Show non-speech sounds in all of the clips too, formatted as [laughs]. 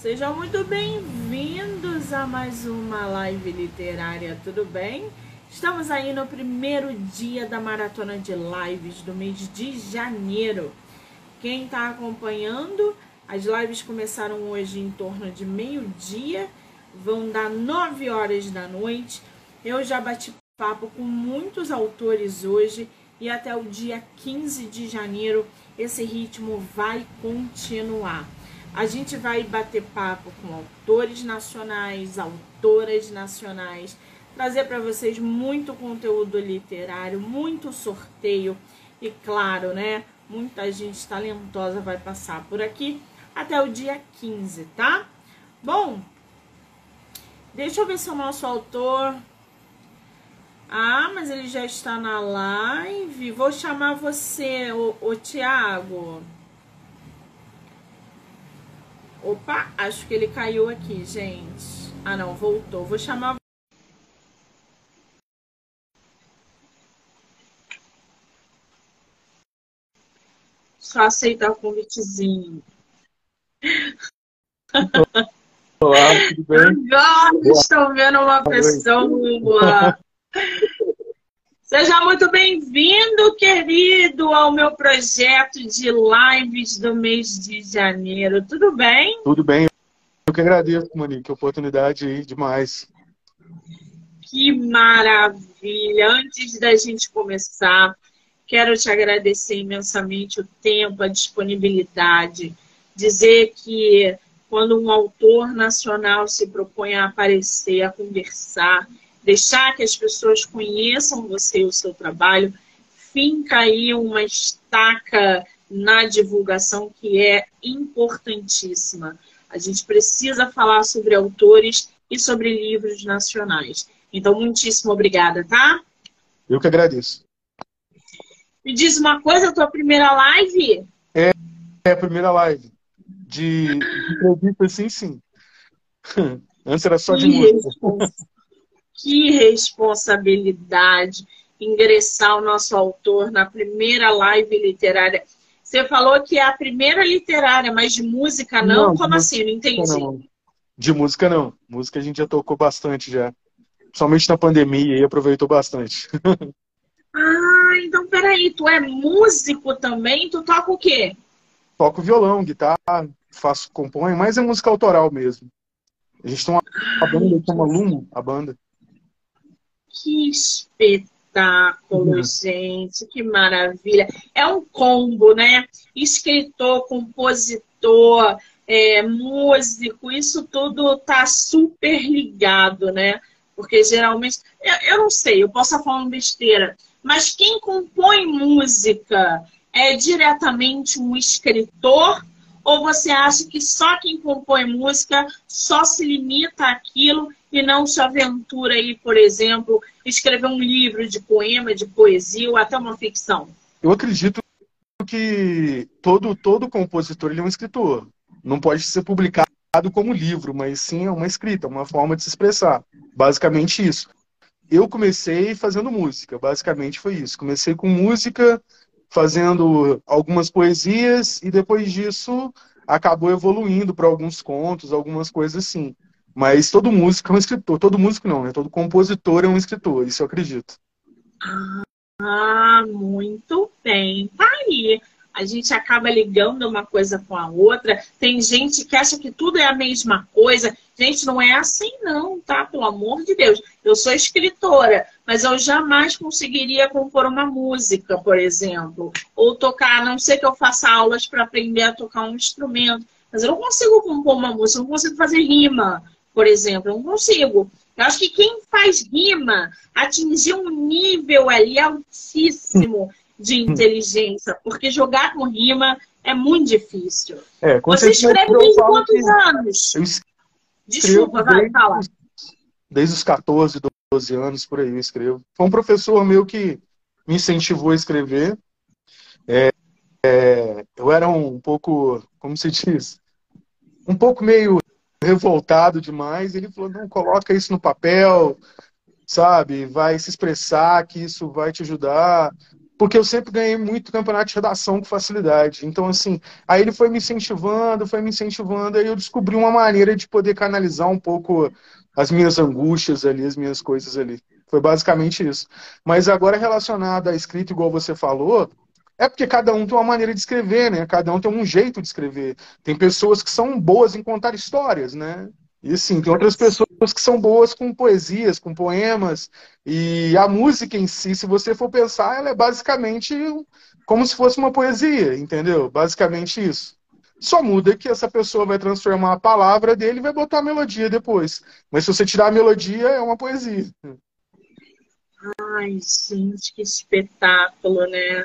Sejam muito bem-vindos a mais uma live literária, tudo bem? Estamos aí no primeiro dia da maratona de lives do mês de janeiro. Quem está acompanhando, as lives começaram hoje em torno de meio-dia, vão dar 9 horas da noite. Eu já bati papo com muitos autores hoje e até o dia 15 de janeiro esse ritmo vai continuar. A gente vai bater papo com autores nacionais, autoras nacionais, trazer para vocês muito conteúdo literário, muito sorteio e claro, né, muita gente talentosa vai passar por aqui até o dia 15, tá? Bom, deixa eu ver se o nosso autor ah, mas ele já está na live. Vou chamar você, o, o Tiago. Opa, acho que ele caiu aqui, gente. Ah, não, voltou. Vou chamar. Só aceitar o convitezinho. Olá, tudo bem? Agora estou vendo uma pessoa. [laughs] Seja muito bem-vindo, querido, ao meu projeto de lives do mês de janeiro. Tudo bem? Tudo bem. Eu que agradeço, Monique, a oportunidade aí demais. Que maravilha! Antes da gente começar, quero te agradecer imensamente o tempo, a disponibilidade. Dizer que quando um autor nacional se propõe a aparecer, a conversar, deixar que as pessoas conheçam você e o seu trabalho, finca aí uma estaca na divulgação que é importantíssima. A gente precisa falar sobre autores e sobre livros nacionais. Então, muitíssimo obrigada, tá? Eu que agradeço. Me diz uma coisa, a tua primeira live? É, é a primeira live. De, entrevista, sim, sim. [laughs] Antes era só de música que responsabilidade ingressar o nosso autor na primeira live literária. Você falou que é a primeira literária, mas de música não? não Como assim? Não entendi. Não. De música não. Música a gente já tocou bastante já. Somente na pandemia e aproveitou bastante. [laughs] ah, então peraí, tu é músico também? Tu toca o quê? Toco violão, guitarra, faço, componho, mas é música autoral mesmo. A gente tem uma, uma banda que chama Lumo, a banda. Que espetáculo, uhum. gente, que maravilha. É um combo, né? Escritor, compositor, é, músico, isso tudo tá super ligado, né? Porque geralmente, eu, eu não sei, eu posso falar uma besteira, mas quem compõe música é diretamente um escritor ou você acha que só quem compõe música só se limita àquilo e não se aventura aí, por exemplo, escrever um livro de poema, de poesia ou até uma ficção? Eu acredito que todo, todo compositor ele é um escritor. Não pode ser publicado como livro, mas sim é uma escrita, uma forma de se expressar. Basicamente isso. Eu comecei fazendo música, basicamente foi isso. Comecei com música, fazendo algumas poesias e depois disso acabou evoluindo para alguns contos, algumas coisas assim. Mas todo músico é um escritor. Todo músico não, né? Todo compositor é um escritor, isso eu acredito. Ah, muito bem. Tá aí. A gente acaba ligando uma coisa com a outra. Tem gente que acha que tudo é a mesma coisa. Gente, não é assim não, tá? Pelo amor de Deus. Eu sou escritora, mas eu jamais conseguiria compor uma música, por exemplo. Ou tocar, a não sei que eu faça aulas para aprender a tocar um instrumento. Mas eu não consigo compor uma música, eu não consigo fazer rima por exemplo. Eu não consigo. Eu acho que quem faz rima atingiu um nível ali altíssimo de inteligência, porque jogar com rima é muito difícil. É, Você escreve desde quantos que... anos? Eu Desculpa, vai, fala. Desde os 14, 12 anos, por aí eu escrevo. Foi um professor meu que me incentivou a escrever. É, é, eu era um pouco, como se diz, um pouco meio revoltado demais. Ele falou: não, coloca isso no papel, sabe? Vai se expressar, que isso vai te ajudar. porque eu sempre ganhei muito campeonato de redação com facilidade. Então, assim, aí ele foi me incentivando, foi me incentivando, aí eu descobri uma maneira de poder canalizar um pouco as minhas angústias ali, as minhas coisas ali. Foi basicamente isso. Mas agora relacionado à escrita, igual você falou, é porque cada um tem uma maneira de escrever, né? Cada um tem um jeito de escrever. Tem pessoas que são boas em contar histórias, né? E sim, tem outras pessoas que são boas com poesias, com poemas. E a música em si, se você for pensar, ela é basicamente como se fosse uma poesia, entendeu? Basicamente isso. Só muda que essa pessoa vai transformar a palavra dele e vai botar a melodia depois. Mas se você tirar a melodia, é uma poesia. Ai, gente, que espetáculo, né?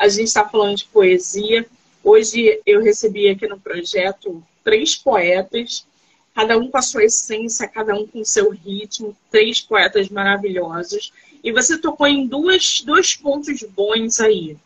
A gente está falando de poesia. Hoje eu recebi aqui no projeto três poetas, cada um com a sua essência, cada um com o seu ritmo, três poetas maravilhosos. E você tocou em duas, dois pontos bons aí.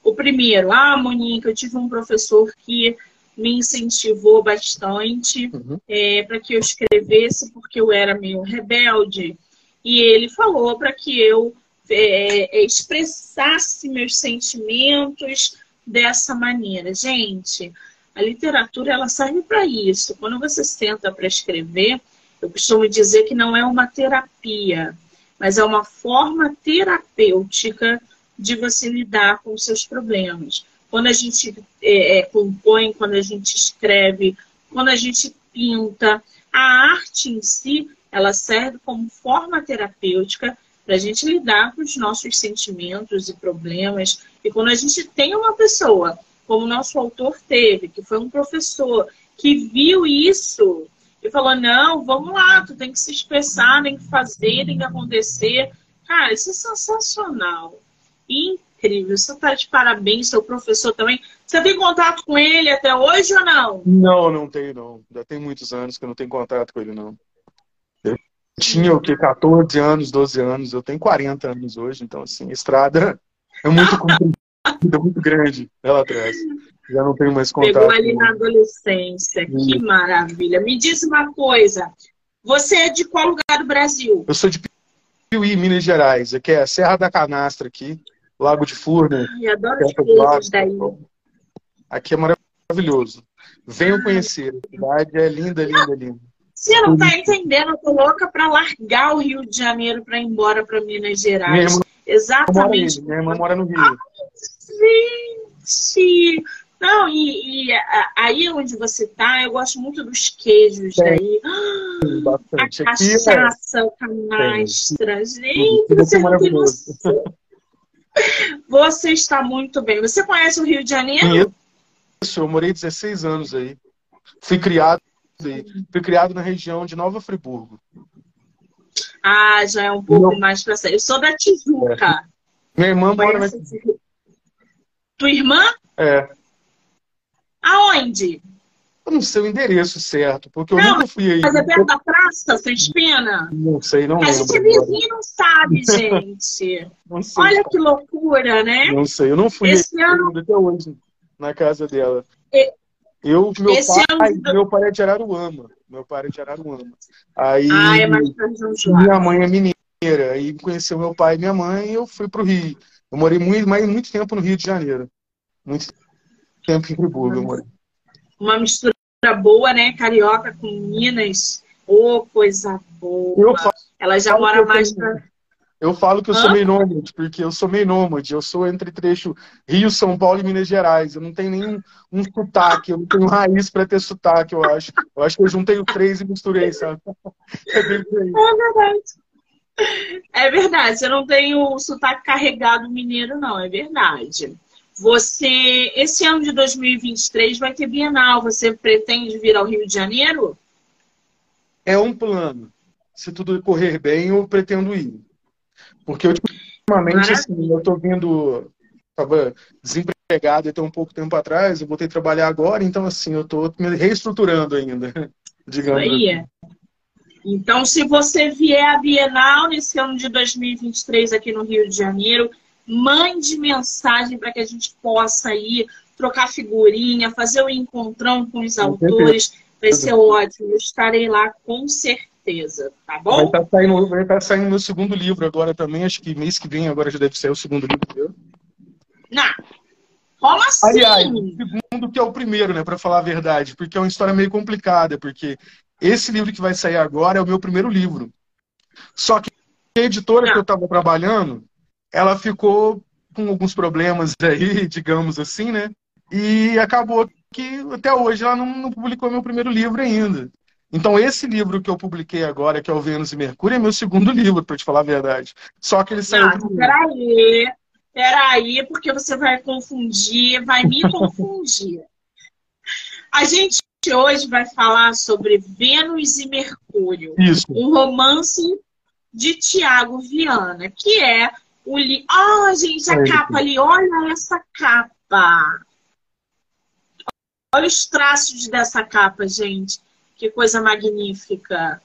O primeiro, ah, Monique, eu tive um professor que me incentivou bastante uhum. é, para que eu escrevesse, porque eu era meio rebelde. E ele falou para que eu é, é, expressasse meus sentimentos dessa maneira. Gente, a literatura ela serve para isso. Quando você senta para escrever, eu costumo dizer que não é uma terapia, mas é uma forma terapêutica de você lidar com os seus problemas. Quando a gente é, é, compõe, quando a gente escreve, quando a gente pinta, a arte em si, ela serve como forma terapêutica para a gente lidar com os nossos sentimentos e problemas. E quando a gente tem uma pessoa, como o nosso autor teve, que foi um professor, que viu isso e falou: não, vamos lá, tu tem que se expressar, tem que fazer, tem que acontecer. Cara, isso é sensacional. Incrível. Você está de parabéns, seu professor também. Você tem contato com ele até hoje ou não? Não, não tenho, não. Já tem muitos anos que eu não tenho contato com ele, não tinha o que, 14 anos, 12 anos, eu tenho 40 anos hoje, então assim, estrada é muito comprida, muito grande ela atrás. Já não tenho mais contato. Pegou ali na adolescência, que maravilha. Me diz uma coisa, você é de qual lugar do Brasil? Eu sou de Piuí, Minas Gerais, aqui é a Serra da Canastra aqui, Lago de Furna. Ai, adoro os daí. Aqui é maravilhoso. Venham conhecer, a cidade é linda, linda, linda. Você não tá entendendo, eu tô louca para largar o Rio de Janeiro para ir embora para Minas Gerais. Minha Exatamente. Minha irmã mora no Rio. Ah, gente! Não, e, e, aí onde você tá, eu gosto muito dos queijos Tem. daí. Bastante. A é cachaça, é... canastra. Tem. Gente, você não tem noção. Você está muito bem. Você conhece o Rio de Janeiro? Isso, eu morei 16 anos aí. Fui criado Fui criado na região de Nova Friburgo. Ah, já é um pouco Não. mais pra. Eu sou da Tijuca. É. Minha irmã mora na Tijuca. Tua irmã? É. Aonde? Eu não sei o endereço certo, porque eu não, nunca fui aí. Mas é perto da praça, Três Pena? Não sei, não A lembro. A gente é vizinho não sabe, [laughs] gente. Não sei, Olha que loucura, né? Não sei, eu não fui Esse aí, ano... até hoje na casa dela. Eu, meu Esse pai, ano... meu pai é de Araruama. Meu pai é de Araruama. Aí, ah, é minha mãe é mineira. Aí conheceu meu pai e minha mãe e eu fui pro Rio. Eu morei muito, mais, muito tempo no Rio de Janeiro. Muito tempo em Friburgo eu morei. Uma mistura boa, né? Carioca com Minas. Ô, oh, coisa boa. Falo, Ela já mora mais pra... Eu falo que eu Hã? sou meio nômade, porque eu sou meio nômade. Eu sou entre trecho Rio, São Paulo e Minas Gerais. Eu não tenho nenhum um sotaque, eu não tenho raiz para ter sotaque, eu acho. Eu acho que eu juntei o três e misturei, sabe? É, bem é verdade. É verdade, você não tem o sotaque carregado mineiro, não, é verdade. Você, esse ano de 2023 vai ter Bienal, você pretende vir ao Rio de Janeiro? É um plano. Se tudo correr bem, eu pretendo ir. Porque ultimamente, assim, eu tô vindo. Estava desempregado até um pouco tempo atrás, eu voltei a trabalhar agora, então, assim, eu estou me reestruturando ainda, [laughs] digamos. Aí. Assim. Então, se você vier à Bienal nesse ano de 2023 aqui no Rio de Janeiro, mande mensagem para que a gente possa ir trocar figurinha, fazer o um encontrão com os autores. Vai ser ótimo. Eu estarei lá com certeza certeza, tá bom? Vai estar tá saindo, vai tá saindo meu segundo livro agora também, acho que mês que vem agora já deve ser o segundo livro Não. Como assim? Aliás, o segundo que é o primeiro, né, para falar a verdade, porque é uma história meio complicada, porque esse livro que vai sair agora é o meu primeiro livro. Só que a editora Não. que eu estava trabalhando, ela ficou com alguns problemas [laughs] aí, digamos assim, né? E acabou que até hoje ela não, não publicou meu primeiro livro ainda. Então, esse livro que eu publiquei agora, que é o Vênus e Mercúrio, é meu segundo [laughs] livro, para te falar a verdade. Só que ele saiu. Ah, peraí, Peraí, porque você vai confundir, vai me [laughs] confundir. A gente hoje vai falar sobre Vênus e Mercúrio. Isso. Um romance de Tiago Viana, que é o li... Ah, oh, gente, a é capa ali, olha essa capa. Olha os traços dessa capa, gente. Que coisa magnífica.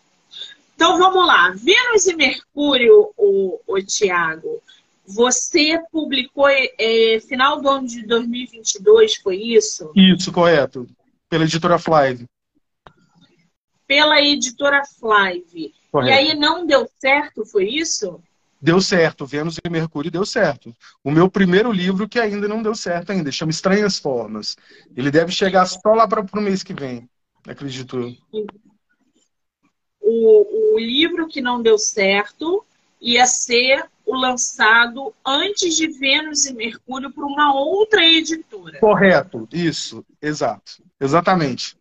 Então vamos lá. Vênus e Mercúrio, o, o Tiago. Você publicou é, final do ano de 2022, foi isso? Isso, correto. Pela editora Flive. Pela editora Flive. Correto. E aí não deu certo, foi isso? Deu certo. Vênus e Mercúrio deu certo. O meu primeiro livro que ainda não deu certo ainda, chama Estranhas Formas. Ele deve chegar só lá para o mês que vem, acredito. O, o livro que não deu certo ia ser o lançado antes de Vênus e Mercúrio para uma outra editora. Correto, isso, exato. Exatamente.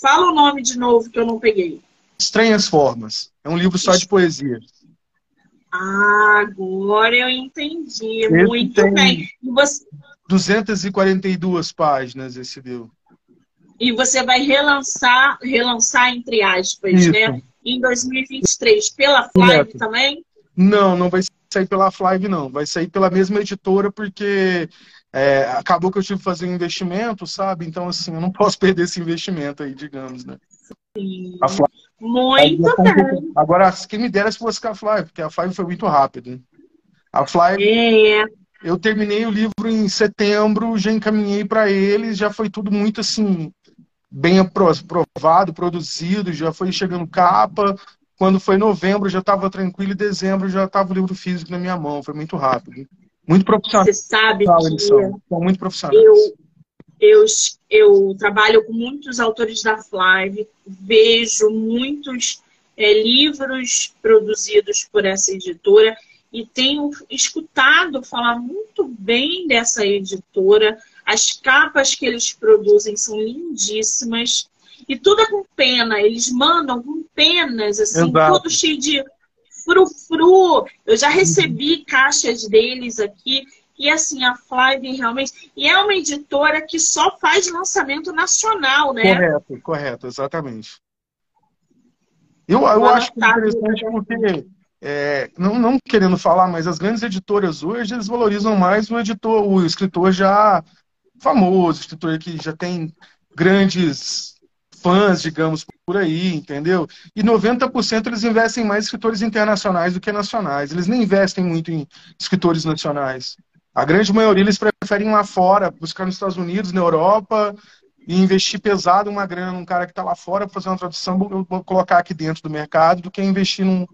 Fala o nome de novo que eu não peguei. Estranhas Formas. É um livro só de poesia. Ah, agora eu entendi. Esse Muito bem. E você... 242 páginas esse deu. E você vai relançar, relançar entre aspas, Isso. né? Em 2023, pela Flive também? Não, não vai sair pela Flive, não. Vai sair pela mesma editora, porque é, acabou que eu tive que fazer um investimento, sabe? Então, assim, eu não [laughs] posso perder esse investimento aí, digamos, né? Sim. A Flive, muito a bem. Agora, quem me dera se fosse com a Flive, porque a Flive foi muito rápida. A Flive, é. eu terminei o livro em setembro, já encaminhei para eles, já foi tudo muito, assim, bem aprovado, produzido, já foi chegando capa, quando foi novembro, já estava tranquilo, e dezembro já estava o livro físico na minha mão. Foi muito rápido. Muito profissional. Você sabe que são muito profissionais. Eu, eu, eu trabalho com muitos autores da Flive, vejo muitos é, livros produzidos por essa editora e tenho escutado falar muito bem dessa editora. As capas que eles produzem são lindíssimas. E tudo é com pena. Eles mandam com penas, assim, Exato. tudo cheio de frufru. Eu já recebi caixas deles aqui. E assim, a Flive realmente. E é uma editora que só faz lançamento nacional, né? Correto, correto, exatamente. Eu, eu acho que é interessante porque, é, não, não querendo falar, mas as grandes editoras hoje, eles valorizam mais o editor, o escritor já famoso, escritor que já tem grandes fãs, digamos, por aí, entendeu? E 90% eles investem em mais escritores internacionais do que nacionais. Eles nem investem muito em escritores nacionais. A grande maioria eles preferem ir lá fora, buscar nos Estados Unidos, na Europa, e investir pesado uma grana num cara que está lá fora, fazer uma tradução, vou colocar aqui dentro do mercado, do que investir num,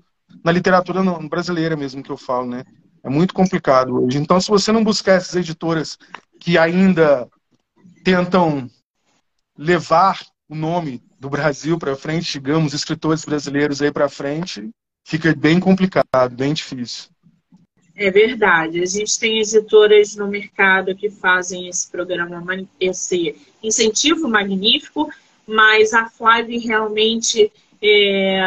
na literatura brasileira mesmo que eu falo, né? É muito complicado hoje. Então, se você não buscar essas editoras que ainda tentam levar o nome do Brasil para frente, digamos, escritores brasileiros aí para frente, fica bem complicado, bem difícil. É verdade. A gente tem editoras no mercado que fazem esse programa, esse incentivo magnífico, mas a Flávia realmente, é,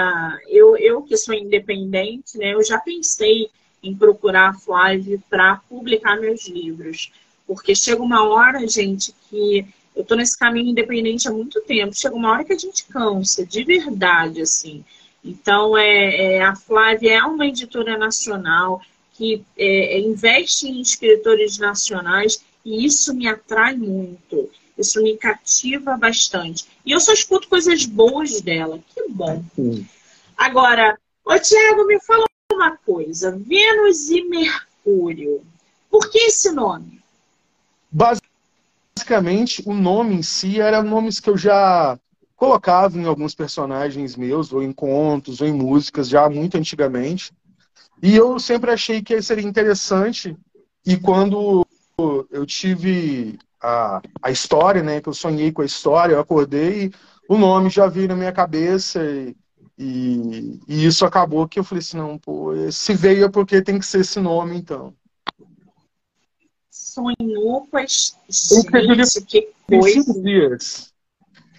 eu, eu que sou independente, né, eu já pensei em procurar a Flávia para publicar meus livros. Porque chega uma hora, gente, que eu tô nesse caminho independente há muito tempo. Chega uma hora que a gente cansa, de verdade, assim. Então, é, é a Flávia é uma editora nacional que é, é, investe em escritores nacionais e isso me atrai muito. Isso me cativa bastante. E eu só escuto coisas boas dela. Que bom. Agora, ô Tiago, me fala uma coisa. Vênus e Mercúrio. Por que esse nome? Basicamente, o nome em si era nomes que eu já colocava em alguns personagens meus, ou em contos, ou em músicas, já muito antigamente. E eu sempre achei que seria interessante, e quando eu tive a, a história, né? Que eu sonhei com a história, eu acordei e o nome já veio na minha cabeça e, e, e isso acabou que eu falei assim, não, pô, se veio é porque tem que ser esse nome, então. A gente, que coisa. Em cinco dias.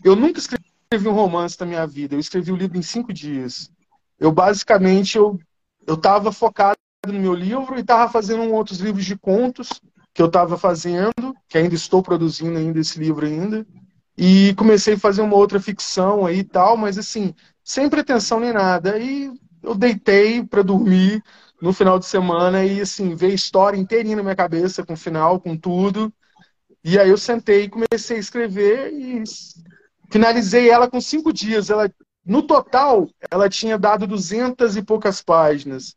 Eu nunca escrevi um romance na minha vida, eu escrevi o um livro em cinco dias. Eu basicamente, eu, eu tava focado no meu livro e estava fazendo outros livros de contos que eu estava fazendo, que ainda estou produzindo ainda esse livro ainda. E comecei a fazer uma outra ficção aí e tal, mas assim, sem pretensão nem nada. E eu deitei para dormir no final de semana e assim, veio a história inteirinha na minha cabeça, com o final, com tudo. E aí eu sentei e comecei a escrever e finalizei ela com cinco dias. Ela, no total, ela tinha dado duzentas e poucas páginas.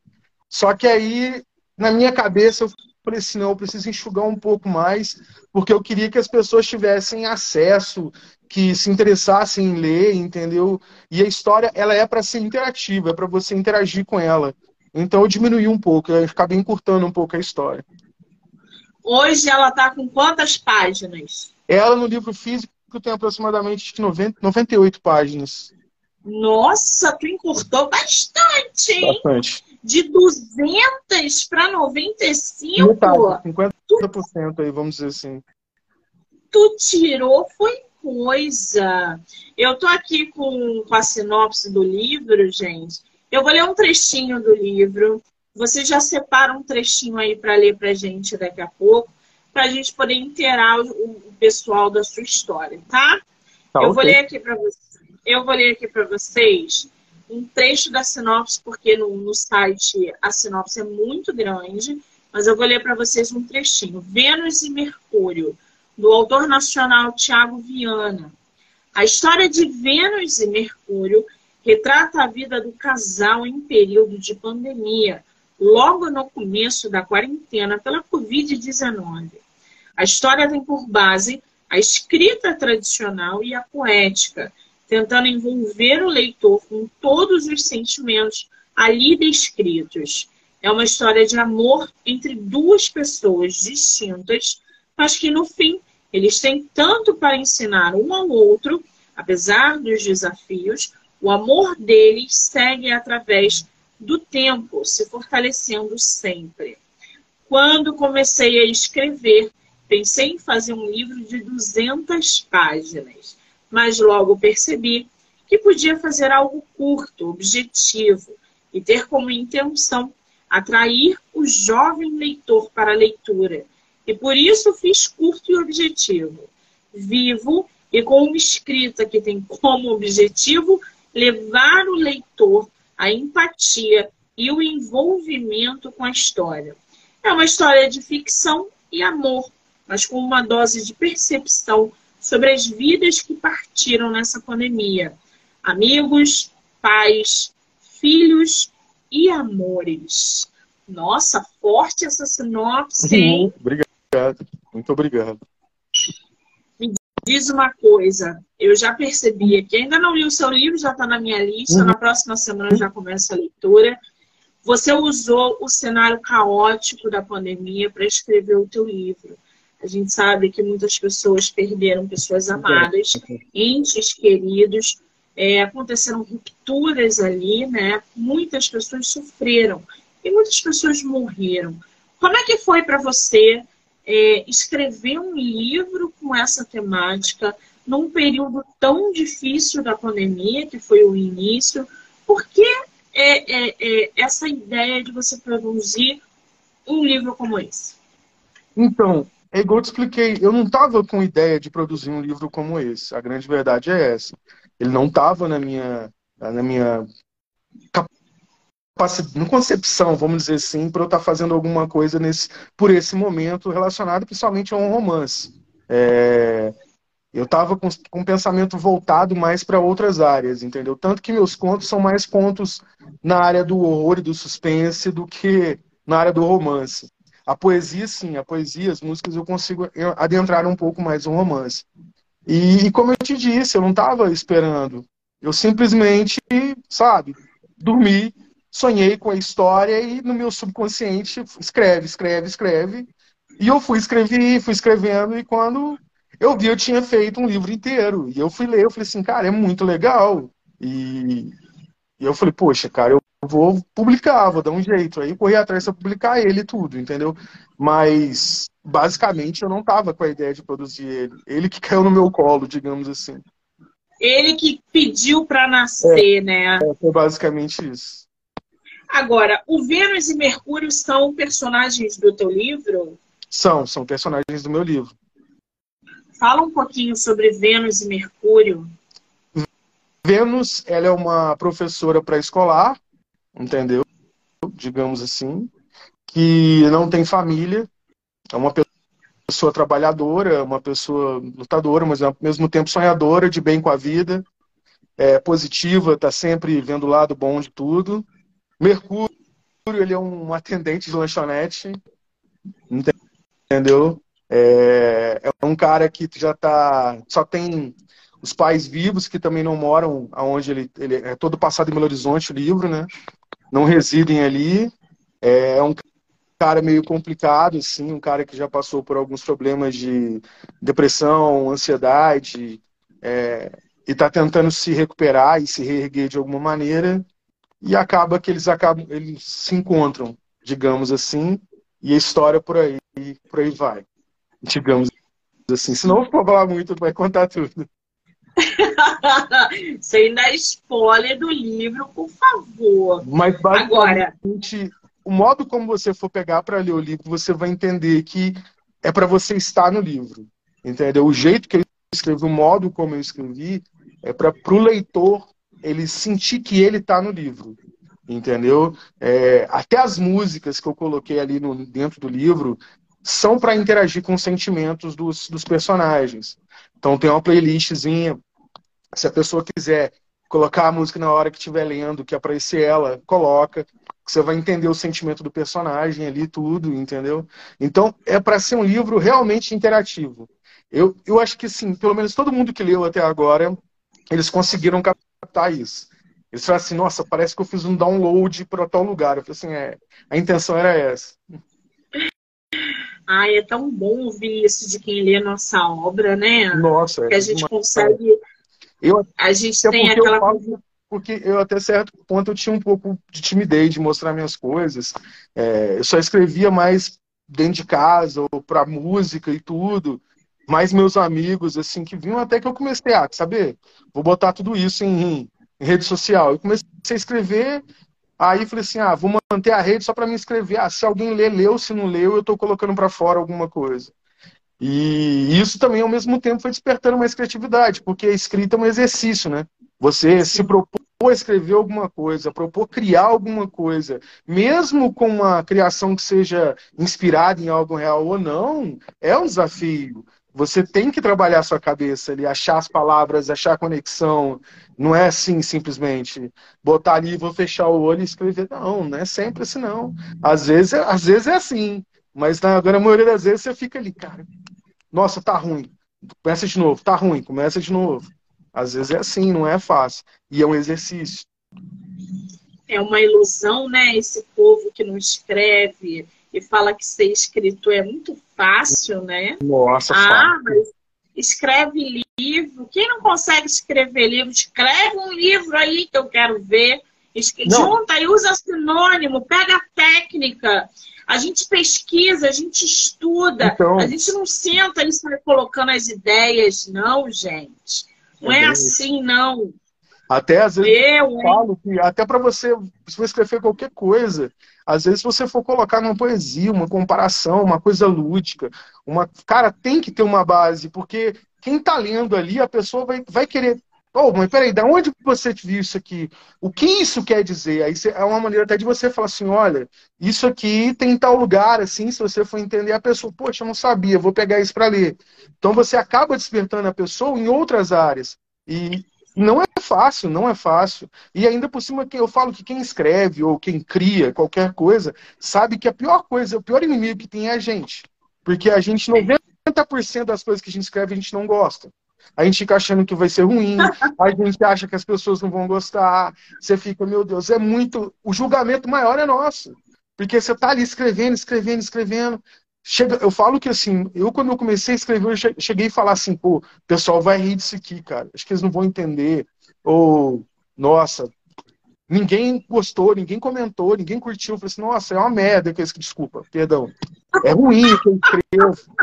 Só que aí, na minha cabeça, eu falei assim, não, eu preciso enxugar um pouco mais, porque eu queria que as pessoas tivessem acesso, que se interessassem em ler, entendeu? E a história, ela é para ser interativa, é para você interagir com ela. Então eu diminuí um pouco, eu acabei encurtando um pouco a história. Hoje ela está com quantas páginas? Ela no livro físico tem aproximadamente 90, 98 páginas. Nossa, tu encurtou bastante, hein? Bastante de 200 para 95. Metade, 50% tu, aí, vamos dizer assim. Tu tirou, foi coisa. Eu tô aqui com, com a sinopse do livro, gente. Eu vou ler um trechinho do livro. Você já separa um trechinho aí para ler para gente daqui a pouco, para a gente poder inteirar o, pessoal da sua história, tá? tá eu okay. vou ler aqui para vocês. Eu vou ler aqui para vocês um trecho da sinopse, porque no, no site a sinopse é muito grande, mas eu vou ler para vocês um trechinho. Vênus e Mercúrio, do autor nacional Tiago Viana. A história de Vênus e Mercúrio retrata a vida do casal em período de pandemia, logo no começo da quarentena pela Covid-19. A história tem por base a escrita tradicional e a poética, tentando envolver o leitor com todos os sentimentos ali descritos. É uma história de amor entre duas pessoas distintas, mas que no fim eles têm tanto para ensinar um ao outro, apesar dos desafios, o amor deles segue através do tempo, se fortalecendo sempre. Quando comecei a escrever, pensei em fazer um livro de 200 páginas mas logo percebi que podia fazer algo curto, objetivo e ter como intenção atrair o jovem leitor para a leitura. E por isso fiz curto e objetivo, vivo e com uma escrita que tem como objetivo levar o leitor à empatia e o envolvimento com a história. É uma história de ficção e amor, mas com uma dose de percepção sobre as vidas que partiram nessa pandemia. Amigos, pais, filhos e amores. Nossa, forte essa sinopse, uhum. hein? Obrigado, muito obrigado. Diz uma coisa, eu já percebi que ainda não li o seu livro, já está na minha lista, uhum. na próxima semana já começa a leitura. Você usou o cenário caótico da pandemia para escrever o teu livro. A gente sabe que muitas pessoas perderam pessoas amadas, entes queridos, é, aconteceram rupturas ali, né? Muitas pessoas sofreram e muitas pessoas morreram. Como é que foi para você é, escrever um livro com essa temática num período tão difícil da pandemia, que foi o início? Por que é, é, é essa ideia de você produzir um livro como esse? Então, é igual eu te expliquei, eu não estava com ideia de produzir um livro como esse. A grande verdade é essa. Ele não estava na minha, na minha capacidade, concepção, vamos dizer assim, para eu estar tá fazendo alguma coisa nesse, por esse momento relacionado principalmente a um romance. É, eu estava com, com um pensamento voltado mais para outras áreas, entendeu? Tanto que meus contos são mais contos na área do horror e do suspense do que na área do romance. A poesia, sim, a poesia, as músicas, eu consigo adentrar um pouco mais no romance. E, e como eu te disse, eu não estava esperando. Eu simplesmente, sabe, dormi, sonhei com a história e no meu subconsciente escreve, escreve, escreve. E eu fui escrever, fui escrevendo, e quando eu vi, eu tinha feito um livro inteiro. E eu fui ler, eu falei assim, cara, é muito legal. E, e eu falei, poxa, cara, eu vou publicar, vou dar um jeito. Aí corri atrás para publicar ele e tudo, entendeu? Mas, basicamente, eu não tava com a ideia de produzir ele. Ele que [laughs] caiu no meu colo, digamos assim. Ele que pediu para nascer, é, né? É, foi basicamente isso. Agora, o Vênus e Mercúrio são personagens do teu livro? São, são personagens do meu livro. Fala um pouquinho sobre Vênus e Mercúrio. Vênus, ela é uma professora pré-escolar, entendeu? Digamos assim, que não tem família, é uma pessoa trabalhadora, uma pessoa lutadora, mas ao mesmo tempo sonhadora, de bem com a vida, é positiva, está sempre vendo o lado bom de tudo. Mercúrio, ele é um atendente de lanchonete, entendeu? É, é um cara que já tá, só tem os pais vivos que também não moram aonde ele, ele é todo passado em Belo Horizonte o livro, né? Não residem ali. É, é um cara meio complicado, assim, um cara que já passou por alguns problemas de depressão, ansiedade, é, e está tentando se recuperar e se reerguer de alguma maneira e acaba que eles acabam, eles se encontram, digamos assim, e a história por aí, por aí vai, digamos assim. Se não for falar muito, vai contar tudo. [laughs] Sem dar spoiler do livro, por favor. Mas Agora, o modo como você for pegar para ler o livro, você vai entender que é para você estar no livro, entendeu? O jeito que eu escrevi, o modo como eu escrevi, é para o leitor ele sentir que ele está no livro, entendeu? É, até as músicas que eu coloquei ali no, dentro do livro são para interagir com os sentimentos dos, dos personagens. Então tem uma playlistzinha, se a pessoa quiser colocar a música na hora que estiver lendo, que aparecer ela, coloca. Você vai entender o sentimento do personagem ali, tudo, entendeu? Então, é para ser um livro realmente interativo. Eu, eu acho que, sim, pelo menos todo mundo que leu até agora, eles conseguiram captar isso. Eles falaram assim, nossa, parece que eu fiz um download para tal lugar. Eu falei assim, é, a intenção era essa. Ai, é tão bom ouvir isso de quem lê nossa obra, né? Nossa. Que a gente consegue. Eu, a gente tem aquela. Falo, porque eu, até certo ponto, eu tinha um pouco de timidez de mostrar minhas coisas. É, eu só escrevia mais dentro de casa, ou para música e tudo mais meus amigos, assim, que vinham até que eu comecei a saber, vou botar tudo isso em, em rede social. Eu comecei a escrever, aí falei assim, ah, vou manter a rede só para me inscrever. Ah, se alguém lê, leu, se não leu, eu estou colocando para fora alguma coisa. E isso também, ao mesmo tempo, foi despertando mais criatividade, porque a escrita é um exercício, né? Você se propor a escrever alguma coisa, propor criar alguma coisa, mesmo com uma criação que seja inspirada em algo real ou não, é um desafio. Você tem que trabalhar a sua cabeça ali, achar as palavras, achar a conexão. Não é assim, simplesmente, botar ali, vou fechar o olho e escrever. Não, não é sempre assim, não. Às vezes, é, às vezes é assim. Mas na, agora, a maioria das vezes, você fica ali, cara, nossa, tá ruim. Começa de novo, tá ruim, começa de novo. Às vezes é assim, não é fácil. E é um exercício. É uma ilusão, né? Esse povo que não escreve, e fala que ser escritor é muito fácil, né? Nossa, Ah, mas escreve livro. Quem não consegue escrever livro, escreve um livro aí que eu quero ver. Junta e usa sinônimo, pega a técnica. A gente pesquisa, a gente estuda. Então... A gente não senta e sai colocando as ideias, não, gente. Não é, é assim, não. Até às vezes eu, eu falo que até para você, se você escrever qualquer coisa, às vezes você for colocar numa poesia, uma comparação, uma coisa lúdica, uma cara tem que ter uma base, porque quem está lendo ali, a pessoa vai, vai querer Oh, mas peraí, da onde você viu isso aqui? O que isso quer dizer? Aí é uma maneira até de você falar assim, olha, isso aqui tem tal lugar, assim, se você for entender a pessoa, poxa, eu não sabia, vou pegar isso para ler. Então você acaba despertando a pessoa em outras áreas. E não é fácil, não é fácil. E ainda por cima, eu falo que quem escreve ou quem cria qualquer coisa, sabe que a pior coisa, o pior inimigo que tem é a gente. Porque a gente, 90% das coisas que a gente escreve, a gente não gosta. A gente fica achando que vai ser ruim, a gente acha que as pessoas não vão gostar. Você fica, meu Deus, é muito. O julgamento maior é nosso. Porque você está ali escrevendo, escrevendo, escrevendo. Chega, eu falo que assim, eu quando eu comecei a escrever, eu cheguei a falar assim, pô, pessoal vai rir disso aqui, cara. Acho que eles não vão entender. Ou, nossa, ninguém gostou, ninguém comentou, ninguém curtiu. Eu falei assim, nossa, é uma merda que eu. Desculpa, perdão. É ruim que eu escrevo.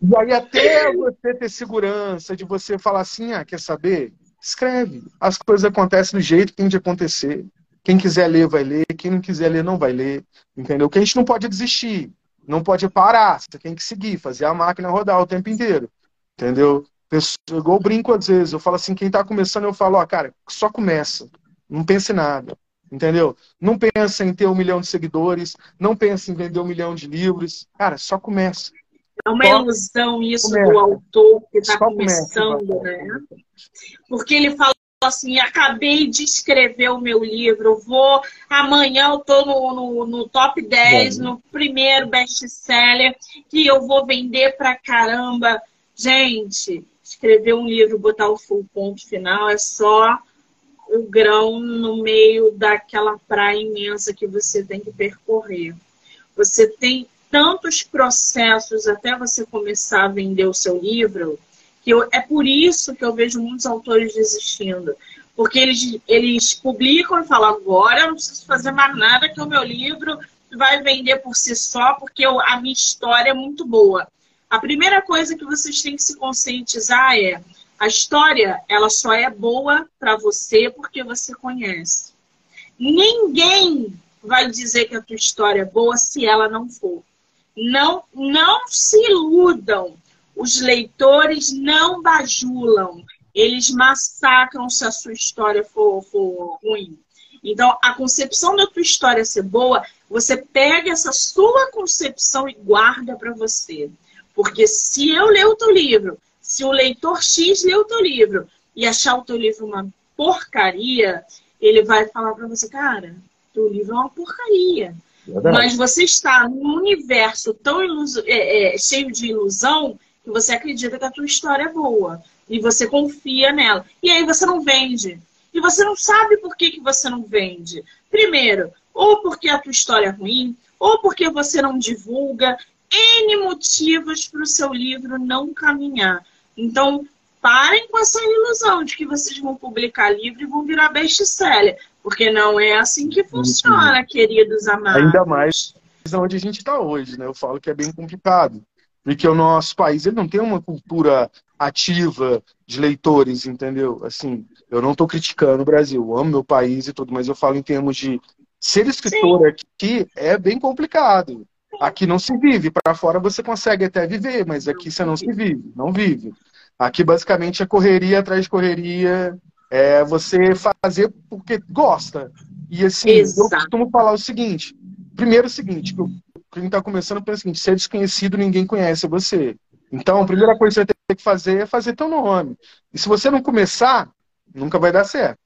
E aí até você ter segurança de você falar assim, ah, quer saber? Escreve. As coisas acontecem do jeito que tem de acontecer. Quem quiser ler, vai ler. Quem não quiser ler, não vai ler. Entendeu? Que a gente não pode desistir. Não pode parar. Você tem que seguir, fazer a máquina rodar o tempo inteiro. Entendeu? Eu, igual eu brinco às vezes. Eu falo assim, quem está começando, eu falo, ó, cara, só começa. Não pense em nada. Entendeu? Não pensa em ter um milhão de seguidores. Não pensa em vender um milhão de livros. Cara, só começa. É uma ilusão isso começa. do autor que está começando, começa, né? Porque ele fala assim, acabei de escrever o meu livro, vou amanhã eu tô no, no, no top 10, Bom. no primeiro best-seller, que eu vou vender pra caramba. Gente, escrever um livro, botar o full ponto final é só o grão no meio daquela praia imensa que você tem que percorrer. Você tem tantos processos até você começar a vender o seu livro que eu, é por isso que eu vejo muitos autores desistindo. Porque eles, eles publicam e falam, agora eu não preciso fazer mais nada, que o meu livro vai vender por si só, porque eu, a minha história é muito boa. A primeira coisa que vocês têm que se conscientizar é a história, ela só é boa para você porque você conhece. Ninguém vai dizer que a tua história é boa se ela não for. Não, não se iludam os leitores não bajulam, eles massacram se a sua história for, for ruim. Então, a concepção da tua história ser boa, você pega essa sua concepção e guarda para você. Porque se eu ler o teu livro, se o leitor X ler o teu livro e achar o teu livro uma porcaria, ele vai falar para você, cara, teu livro é uma porcaria. Verdade. Mas você está num universo tão é, é, cheio de ilusão que você acredita que a tua história é boa e você confia nela. E aí você não vende. E você não sabe por que, que você não vende. Primeiro, ou porque a tua história é ruim, ou porque você não divulga. N motivos para o seu livro não caminhar. Então, parem com essa ilusão de que vocês vão publicar livro e vão virar best-seller. Porque não é assim que funciona, queridos amados. Ainda mais onde a gente está hoje, né? Eu falo que é bem complicado porque o nosso país ele não tem uma cultura ativa de leitores, entendeu? Assim, eu não estou criticando o Brasil, eu amo meu país e tudo, mas eu falo em termos de ser escritor Sim. aqui é bem complicado. Aqui não se vive, para fora você consegue até viver, mas aqui você não se vive, não vive. Aqui basicamente é correria atrás de correria, é você fazer porque gosta. E assim, Exato. eu costumo falar o seguinte: primeiro o seguinte, que quem está começando pensa o seguinte: se é desconhecido, ninguém conhece você. Então, a primeira coisa que você tem que fazer é fazer teu nome. E se você não começar, nunca vai dar certo.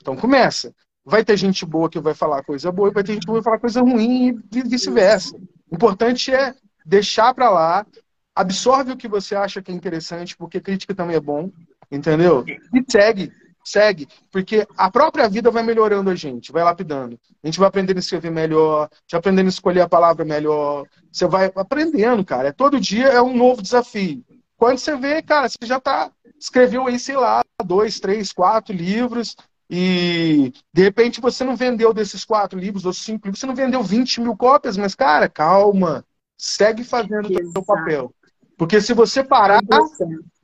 Então, começa. Vai ter gente boa que vai falar coisa boa e vai ter gente boa que vai falar coisa ruim e vice-versa. O importante é deixar para lá, absorve o que você acha que é interessante, porque crítica também é bom, entendeu? E segue segue, porque a própria vida vai melhorando a gente, vai lapidando. A gente vai aprendendo a escrever melhor, vai aprendendo a escolher a palavra melhor. Você vai aprendendo, cara. É, todo dia é um novo desafio. Quando você vê, cara, você já tá escreveu aí, sei lá, dois, três, quatro livros e de repente você não vendeu desses quatro livros ou cinco livros, você não vendeu 20 mil cópias, mas, cara, calma. Segue fazendo o seu papel. Porque se você parar,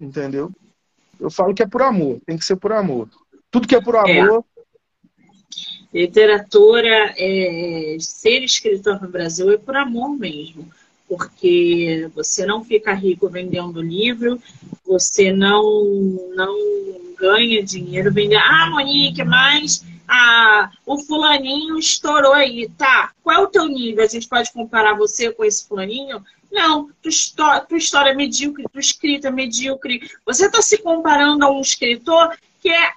entendeu? Eu falo que é por amor, tem que ser por amor. Tudo que é por é. amor. É. Literatura, é, ser escritor no Brasil é por amor mesmo. Porque você não fica rico vendendo livro, você não, não ganha dinheiro vendendo. Ah, Monique, mas ah, o fulaninho estourou aí. Tá, qual é o teu nível? A gente pode comparar você com esse fulaninho? Não, tua, tua história é medíocre, tua escrita é medíocre. Você está se comparando a um escritor que é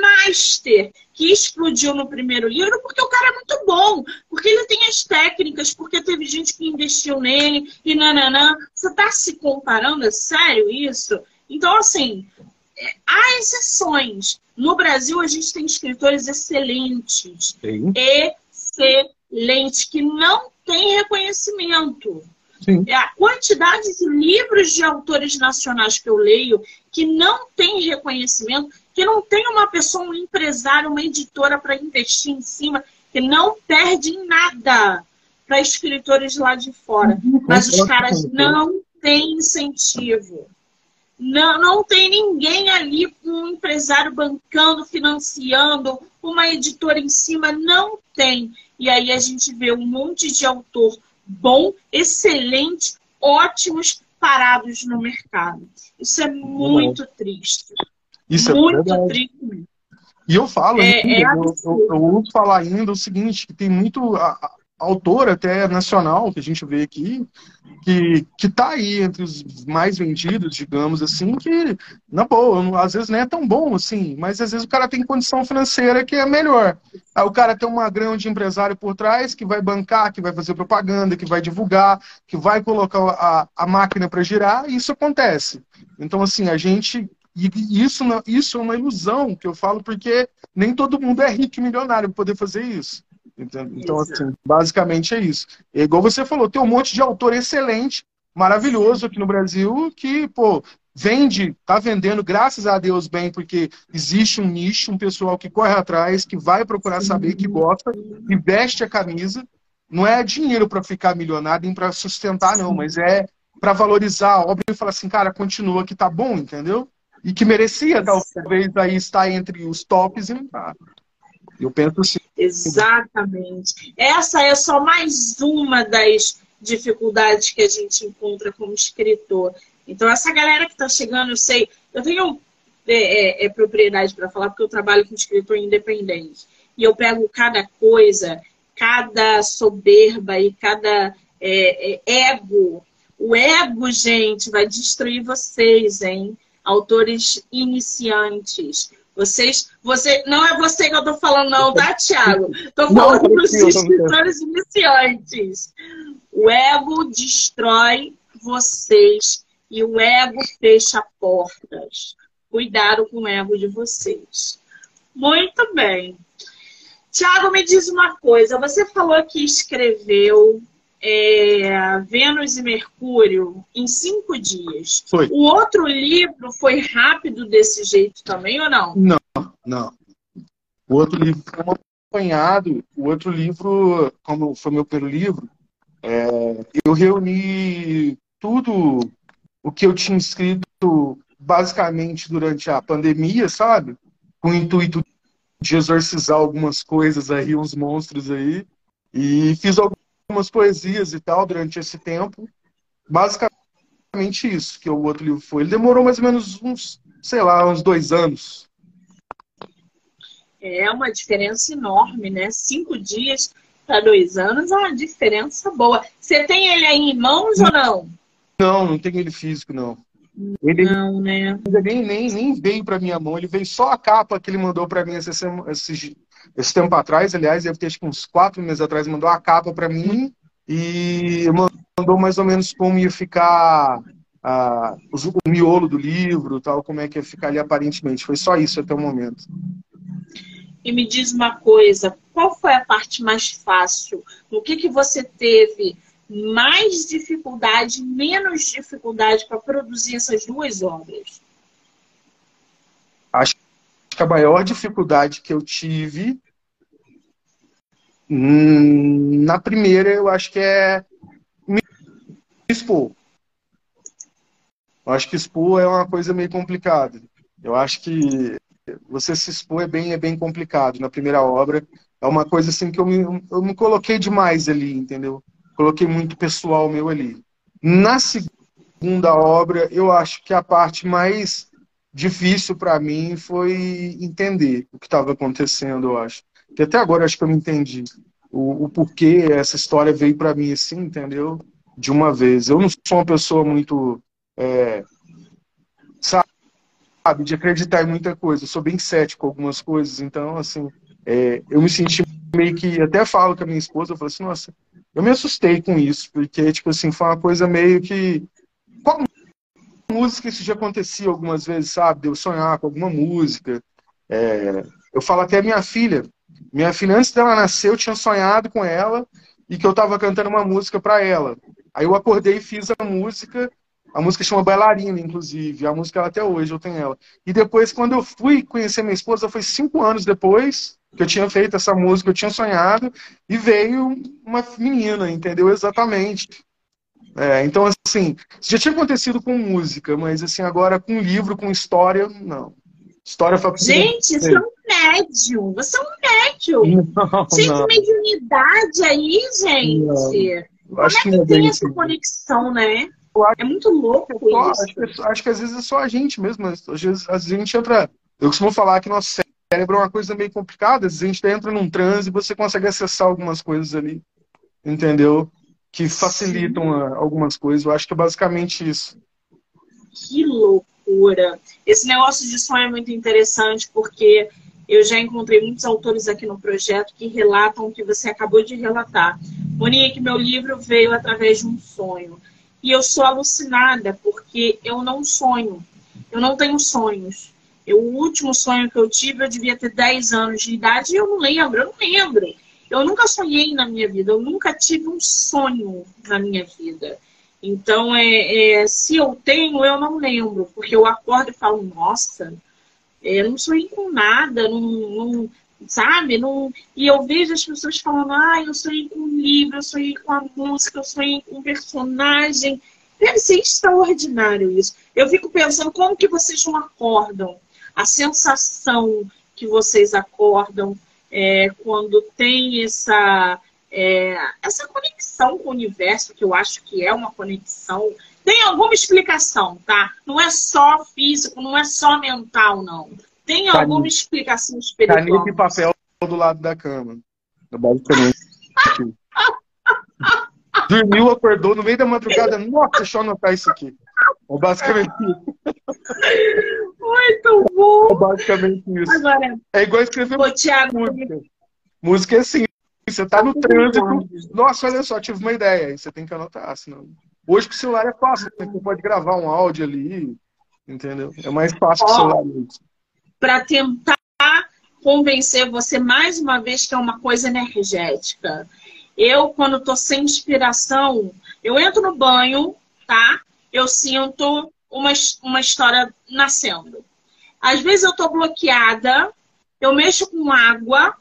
master, que explodiu no primeiro livro, porque o cara é muito bom, porque ele tem as técnicas, porque teve gente que investiu nele e nananã. Você está se comparando? É sério isso? Então, assim, é, há exceções. No Brasil, a gente tem escritores excelentes. Sim. Excelentes lente que não tem reconhecimento. Sim. É a quantidade de livros de autores nacionais que eu leio que não tem reconhecimento, que não tem uma pessoa, um empresário, uma editora para investir em cima, que não perde em nada para escritores lá de fora. Uhum. Mas os caras não têm incentivo. Não, não tem ninguém ali, um empresário bancando, financiando, uma editora em cima, não tem. E aí a gente vê um monte de autor bom, excelente, ótimos parados no mercado. Isso é muito é. triste. Isso muito é triste. E eu falo, é, ainda, é eu, eu, eu, ouço falar ainda o seguinte, que tem muito a, autor até nacional que a gente vê aqui, que, que tá aí entre os mais vendidos, digamos assim, que, na boa, às vezes não é tão bom assim, mas às vezes o cara tem condição financeira que é melhor. Aí o cara tem uma grande empresário por trás que vai bancar, que vai fazer propaganda, que vai divulgar, que vai colocar a, a máquina para girar, e isso acontece. Então, assim, a gente. E isso, isso é uma ilusão que eu falo, porque nem todo mundo é rico e milionário para poder fazer isso. Então, assim, basicamente é isso. É igual você falou, tem um monte de autor excelente, maravilhoso aqui no Brasil, que, pô, vende, tá vendendo, graças a Deus, bem, porque existe um nicho, um pessoal que corre atrás, que vai procurar saber, que gosta, e veste a camisa. Não é dinheiro para ficar milionário, nem para sustentar, não, mas é para valorizar a obra e falar assim, cara, continua que tá bom, entendeu? E que merecia, talvez, aí estar entre os tops e não tá. Eu penso assim. Exatamente. Essa é só mais uma das dificuldades que a gente encontra como escritor. Então, essa galera que está chegando, eu sei, eu tenho é, é, é propriedade para falar, porque eu trabalho com escritor independente. E eu pego cada coisa, cada soberba e cada é, é ego. O ego, gente, vai destruir vocês, hein? Autores iniciantes. Vocês, você, não é você que eu tô falando, não, tá, [laughs] Thiago? Tô falando para os escritores iniciantes. O ego destrói vocês e o ego fecha portas. Cuidado com o ego de vocês. Muito bem. Tiago, me diz uma coisa. Você falou que escreveu é, Vênus e Mercúrio em cinco dias. Foi. O outro livro foi rápido desse jeito também ou não? Não, não. O outro livro foi um apanhado. O outro livro, como foi meu primeiro livro, é, eu reuni tudo o que eu tinha escrito basicamente durante a pandemia, sabe? Com o intuito de exorcizar algumas coisas aí, uns monstros aí. E fiz algumas algumas poesias e tal durante esse tempo. Basicamente isso que o outro livro foi. Ele demorou mais ou menos uns, sei lá, uns dois anos. É uma diferença enorme, né? Cinco dias para dois anos é uma diferença boa. Você tem ele aí em mãos ou não? Não, não tenho ele físico, não. Ele não, né? Nem, nem, nem veio para minha mão, ele veio só a capa que ele mandou para mim esse, esse, esse tempo atrás, aliás, deve ter uns quatro meses atrás, mandou a capa para mim e mandou mais ou menos como ia ficar a, o miolo do livro, tal, como é que ia ficar ali aparentemente. Foi só isso até o momento. E me diz uma coisa, qual foi a parte mais fácil? No que, que você teve mais dificuldade, menos dificuldade para produzir essas duas obras? Que a maior dificuldade que eu tive hum, na primeira eu acho que é me expor. Eu acho que expor é uma coisa meio complicada. Eu acho que você se expor é bem, é bem complicado. Na primeira obra é uma coisa assim que eu me, eu me coloquei demais ali, entendeu? Coloquei muito pessoal meu ali. Na segunda obra, eu acho que a parte mais difícil para mim foi entender o que estava acontecendo, eu acho. Que até agora acho que eu não entendi o, o porquê essa história veio para mim assim, entendeu? De uma vez. Eu não sou uma pessoa muito. É, sabe, de acreditar em muita coisa. Eu sou bem cético com algumas coisas, então, assim, é, eu me senti meio que. Até falo com a minha esposa, eu falo assim, nossa, eu me assustei com isso, porque, tipo assim, foi uma coisa meio que música isso já acontecia algumas vezes, sabe? De eu sonhar com alguma música. É, eu falo até a minha filha, Minha filha, antes dela nascer, eu tinha sonhado com ela e que eu estava cantando uma música para ela. Aí eu acordei e fiz a música. A música chama Bailarina, inclusive. A música até hoje eu tenho ela. E depois, quando eu fui conhecer minha esposa, foi cinco anos depois que eu tinha feito essa música, eu tinha sonhado, e veio uma menina, entendeu? Exatamente. É, então, assim, já tinha acontecido com música, mas assim, agora com livro, com história, não. História foi Gente, você é um médium. Você é um médium. Não, Tem não. mediunidade aí, gente. Como é que, que tem essa conexão, né? É muito louco só, isso. Acho, acho, que às vezes é só a gente mesmo. Às vezes, às vezes a gente entra. Eu costumo falar que nosso cérebro é uma coisa meio complicada. Às vezes a gente entra num transe e você consegue acessar algumas coisas ali. Entendeu? Que facilitam Sim. algumas coisas. Eu acho que é basicamente isso. Que loucura. Esse negócio de sonho é muito interessante porque eu já encontrei muitos autores aqui no projeto que relatam o que você acabou de relatar. Monique, meu livro veio através de um sonho. E eu sou alucinada porque eu não sonho. Eu não tenho sonhos. Eu, o último sonho que eu tive, eu devia ter 10 anos de idade e eu não lembro, eu não lembro. Eu nunca sonhei na minha vida, eu nunca tive um sonho na minha vida. Então, é, é, se eu tenho, eu não lembro, porque eu acordo e falo, nossa, é, eu não sonhei com nada, não, não, sabe? Não... E eu vejo as pessoas falando, ah, eu sonhei com um livro, eu sonhei com a música, eu sonhei com um personagem. Deve ser extraordinário isso. Eu fico pensando como que vocês não acordam. A sensação que vocês acordam é, quando tem essa, é, essa conexão com o universo, que eu acho que é uma conexão. Tem alguma explicação, tá? Não é só físico, não é só mental, não. Tem alguma explicação espiritual? Caneta e papel do lado da cama. Basicamente. [laughs] Dormiu, acordou no meio da madrugada. Nossa, deixa eu anotar isso aqui. É basicamente isso. Muito bom. É basicamente isso. Agora, é igual escrever Thiago, música. Música é assim. Você tá no trânsito. Nossa, olha só, tive uma ideia. Você tem que anotar, senão. Hoje com o celular é fácil, né? você pode gravar um áudio ali, entendeu? É mais fácil com o celular. Para tentar convencer você mais uma vez que é uma coisa energética. Eu, quando estou sem inspiração, eu entro no banho, tá? Eu sinto uma, uma história nascendo. Às vezes eu estou bloqueada, eu mexo com água,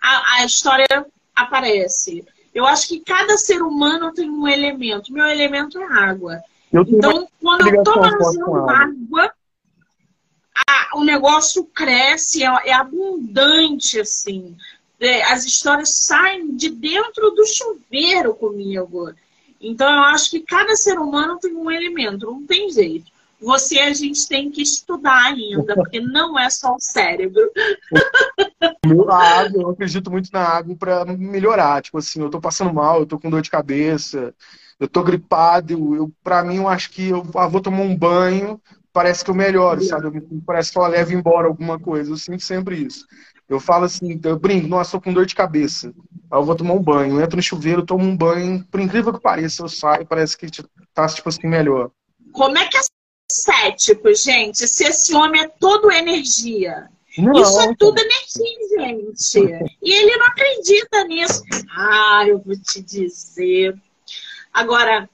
a, a história aparece. Eu acho que cada ser humano tem um elemento. Meu elemento é água. Então, quando eu estou manuseando água, a, o negócio cresce, é, é abundante, assim. É, as histórias saem de dentro do chuveiro comigo. Então, eu acho que cada ser humano tem um elemento, não tem jeito. Você a gente tem que estudar ainda, porque não é só o cérebro. [laughs] A água, eu acredito muito na água para melhorar. Tipo assim, eu tô passando mal, eu tô com dor de cabeça, eu tô gripado, eu, eu para mim eu acho que eu ah, vou tomar um banho, parece que eu melhoro, sabe? parece que ela leva embora alguma coisa. Eu sinto sempre isso. Eu falo assim, eu brinco, nossa, tô com dor de cabeça. Aí eu vou tomar um banho, entro no chuveiro, tomo um banho, por incrível que pareça, eu saio, parece que tá, tipo assim, melhor. Como é que é cético, gente? Se esse homem é todo energia. Não, Isso é tudo energia, gente. E ele não acredita nisso. Ah, eu vou te dizer. Agora,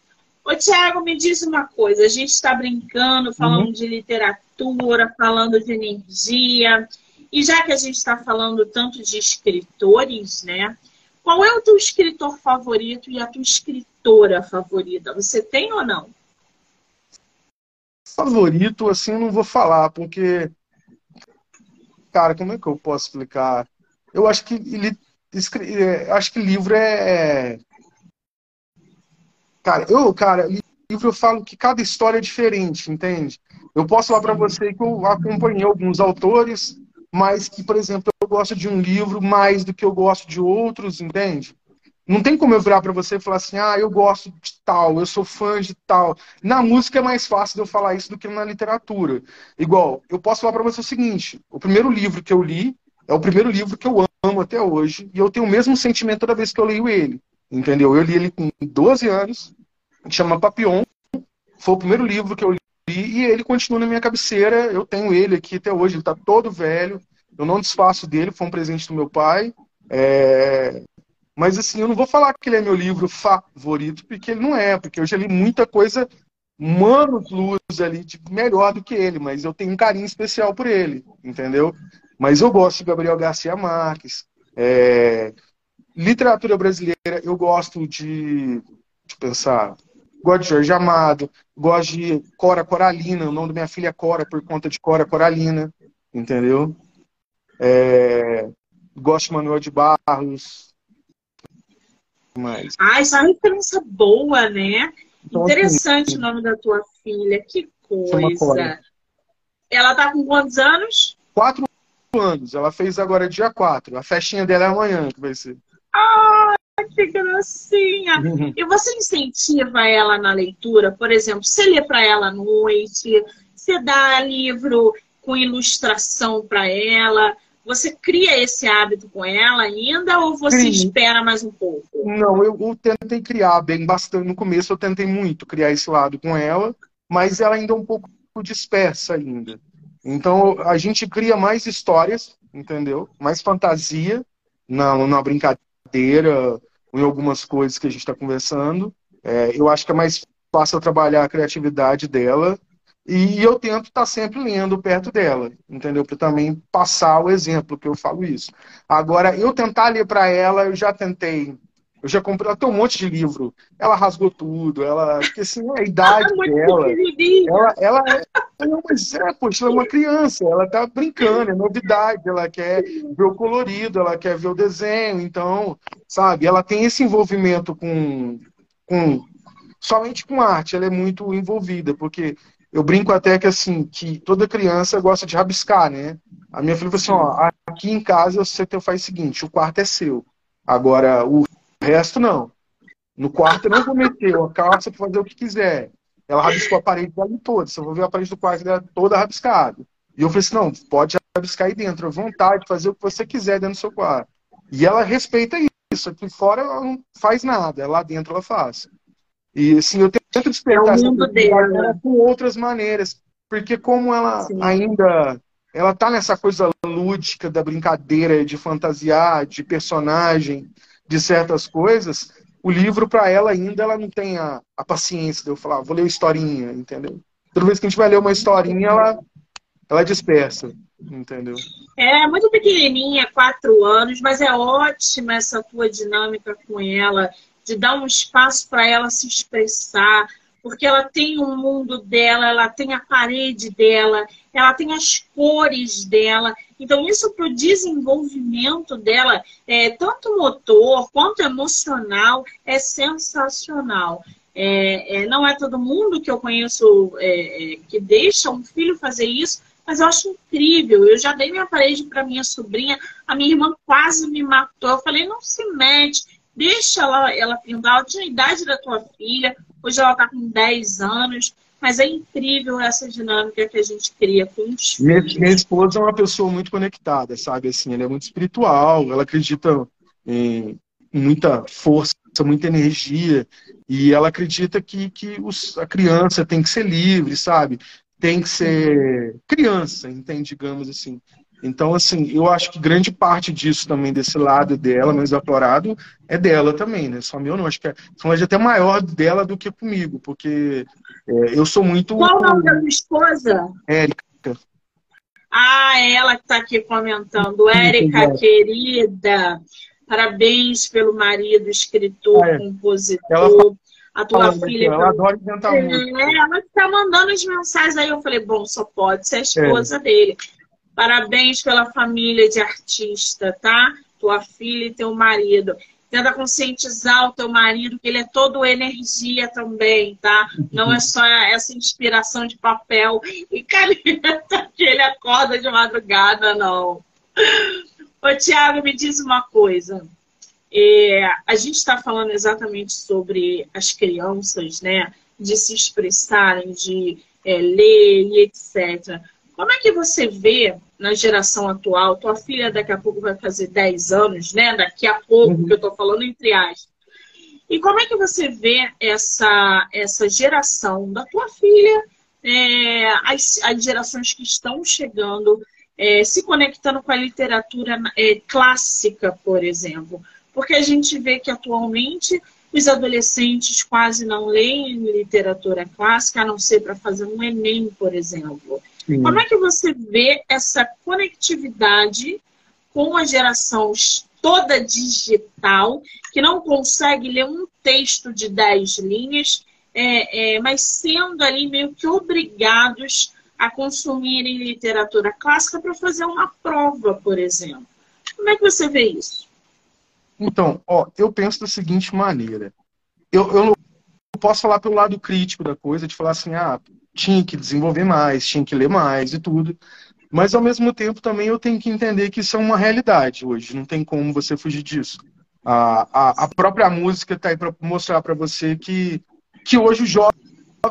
Ô, Tiago, me diz uma coisa. A gente está brincando, falando uhum. de literatura, falando de energia. E já que a gente está falando tanto de escritores, né? Qual é o teu escritor favorito e a tua escritora favorita? Você tem ou não? Favorito, assim, eu não vou falar, porque. Cara, como é que eu posso explicar? Eu acho que ele. É, acho que livro é Cara, eu, cara, livro eu falo que cada história é diferente, entende? Eu posso falar para você que eu acompanhei alguns autores, mas que, por exemplo, eu gosto de um livro mais do que eu gosto de outros, entende? Não tem como eu virar para você e falar assim, ah, eu gosto de tal, eu sou fã de tal. Na música é mais fácil de eu falar isso do que na literatura. Igual, eu posso falar para você o seguinte: o primeiro livro que eu li é o primeiro livro que eu amo até hoje, e eu tenho o mesmo sentimento toda vez que eu leio ele. Entendeu? Eu li ele com 12 anos, chama Papillon. Foi o primeiro livro que eu li e ele continua na minha cabeceira. Eu tenho ele aqui até hoje, ele está todo velho. Eu não desfaço dele, foi um presente do meu pai. É... Mas assim, eu não vou falar que ele é meu livro favorito, porque ele não é, porque eu já li muita coisa mano luz ali, tipo, melhor do que ele, mas eu tenho um carinho especial por ele, entendeu? Mas eu gosto de Gabriel Garcia Marques. É... Literatura brasileira, eu gosto de, de pensar, gosto de Jorge Amado, gosto de Cora Coralina, o nome da minha filha é Cora por conta de Cora Coralina, entendeu? É... Gosto de Manuel de Barros. Mas... Ah, é uma referência boa, né? Então, Interessante assim, o nome da tua filha, que coisa. Ela tá com quantos anos? Quatro anos. Ela fez agora dia quatro. A festinha dela é amanhã que vai ser. Ah, que gracinha! Uhum. E você incentiva ela na leitura? Por exemplo, você lê para ela à noite, você dá livro com ilustração para ela, você cria esse hábito com ela ainda ou você Sim. espera mais um pouco? Não, eu, eu, tentei criar bem bastante. No começo eu tentei muito criar esse lado com ela, mas ela ainda é um pouco dispersa ainda. Então a gente cria mais histórias, entendeu? Mais fantasia na, na brincadeira, em algumas coisas que a gente está conversando. É, eu acho que é mais fácil trabalhar a criatividade dela e eu tento estar tá sempre lendo perto dela, entendeu? Para também passar o exemplo que eu falo isso. Agora, eu tentar ler para ela, eu já tentei. Eu já comprei, ela tem um monte de livro. Ela rasgou tudo, ela. Porque assim, a idade dela. Ela, ela é. Não, mas é, poxa, ela é uma criança, ela tá brincando, é novidade, ela quer ver o colorido, ela quer ver o desenho, então, sabe, ela tem esse envolvimento com, com somente com arte, ela é muito envolvida, porque eu brinco até que assim, que toda criança gosta de rabiscar, né? A minha filha falou assim, ó, aqui em casa você faz o seguinte, o quarto é seu. Agora, o resto não. No quarto eu não vou meter, a calça para fazer o que quiser. Ela rabiscou a parede dela toda. Você vai ver a parede do quarto dela toda rabiscada. E eu falei assim, não, pode rabiscar aí dentro, à vontade, fazer o que você quiser dentro do seu quarto. E ela respeita isso. Aqui fora ela não faz nada, lá dentro ela faz. E assim, eu tento despertar é essa dela. com outras maneiras. Porque como ela Sim. ainda ela tá nessa coisa lúdica da brincadeira, de fantasiar, de personagem, de certas coisas, o livro para ela ainda ela não tem a, a paciência de eu falar, vou ler uma historinha, entendeu? Toda vez que a gente vai ler uma historinha, ela, ela dispersa, entendeu? É muito pequenininha, quatro anos, mas é ótima essa tua dinâmica com ela de dar um espaço para ela se expressar, porque ela tem um mundo dela, ela tem a parede dela, ela tem as cores dela. Então, isso para o desenvolvimento dela, é, tanto motor quanto emocional, é sensacional. É, é, não é todo mundo que eu conheço é, é que deixa um filho fazer isso, mas eu acho incrível. Eu já dei minha parede para minha sobrinha, a minha irmã quase me matou. Eu falei, não se mete, deixa ela, ela pintar. Ela tinha a idade da tua filha, hoje ela está com 10 anos. Mas é incrível essa dinâmica que a gente cria com os filhos. Minha, minha esposa é uma pessoa muito conectada, sabe? Assim, ela é muito espiritual, ela acredita em muita força, muita energia, e ela acredita que, que os, a criança tem que ser livre, sabe? Tem que ser criança, entende? Digamos assim. Então, assim, eu acho que grande parte disso também, desse lado dela, mais aflorado, é dela também, né? Só meu não, acho que é, são até maior dela do que comigo, porque é, eu sou muito. Qual o nome da sua esposa? Érica. Ah, é ela que está aqui comentando. Érica, querida, parabéns pelo marido, escritor, é. compositor. Ela... A tua filha. Ela adora inventar é, Ela está mandando as mensagens aí. Eu falei, bom, só pode ser a esposa é. dele. Parabéns pela família de artista, tá? Tua filha e teu marido. Tenta conscientizar o teu marido que ele é todo energia também, tá? Não é só essa inspiração de papel e caneta que ele acorda de madrugada, não. Ô, Tiago, me diz uma coisa. É, a gente está falando exatamente sobre as crianças, né? De se expressarem, de é, ler e etc. Como é que você vê na geração atual, tua filha daqui a pouco vai fazer 10 anos, né? Daqui a pouco, uhum. que eu estou falando entre aspas. E como é que você vê essa, essa geração da tua filha, é, as, as gerações que estão chegando, é, se conectando com a literatura é, clássica, por exemplo. Porque a gente vê que atualmente os adolescentes quase não leem literatura clássica, a não ser para fazer um Enem, por exemplo. Sim. Como é que você vê essa conectividade com a geração toda digital, que não consegue ler um texto de 10 linhas, é, é, mas sendo ali meio que obrigados a consumirem literatura clássica para fazer uma prova, por exemplo. Como é que você vê isso? Então, ó, eu penso da seguinte maneira. Eu, eu não posso falar pelo lado crítico da coisa, de falar assim, ah, tinha que desenvolver mais, tinha que ler mais e tudo. Mas, ao mesmo tempo, também eu tenho que entender que isso é uma realidade hoje. Não tem como você fugir disso. A, a, a própria música está aí para mostrar para você que, que hoje o jovem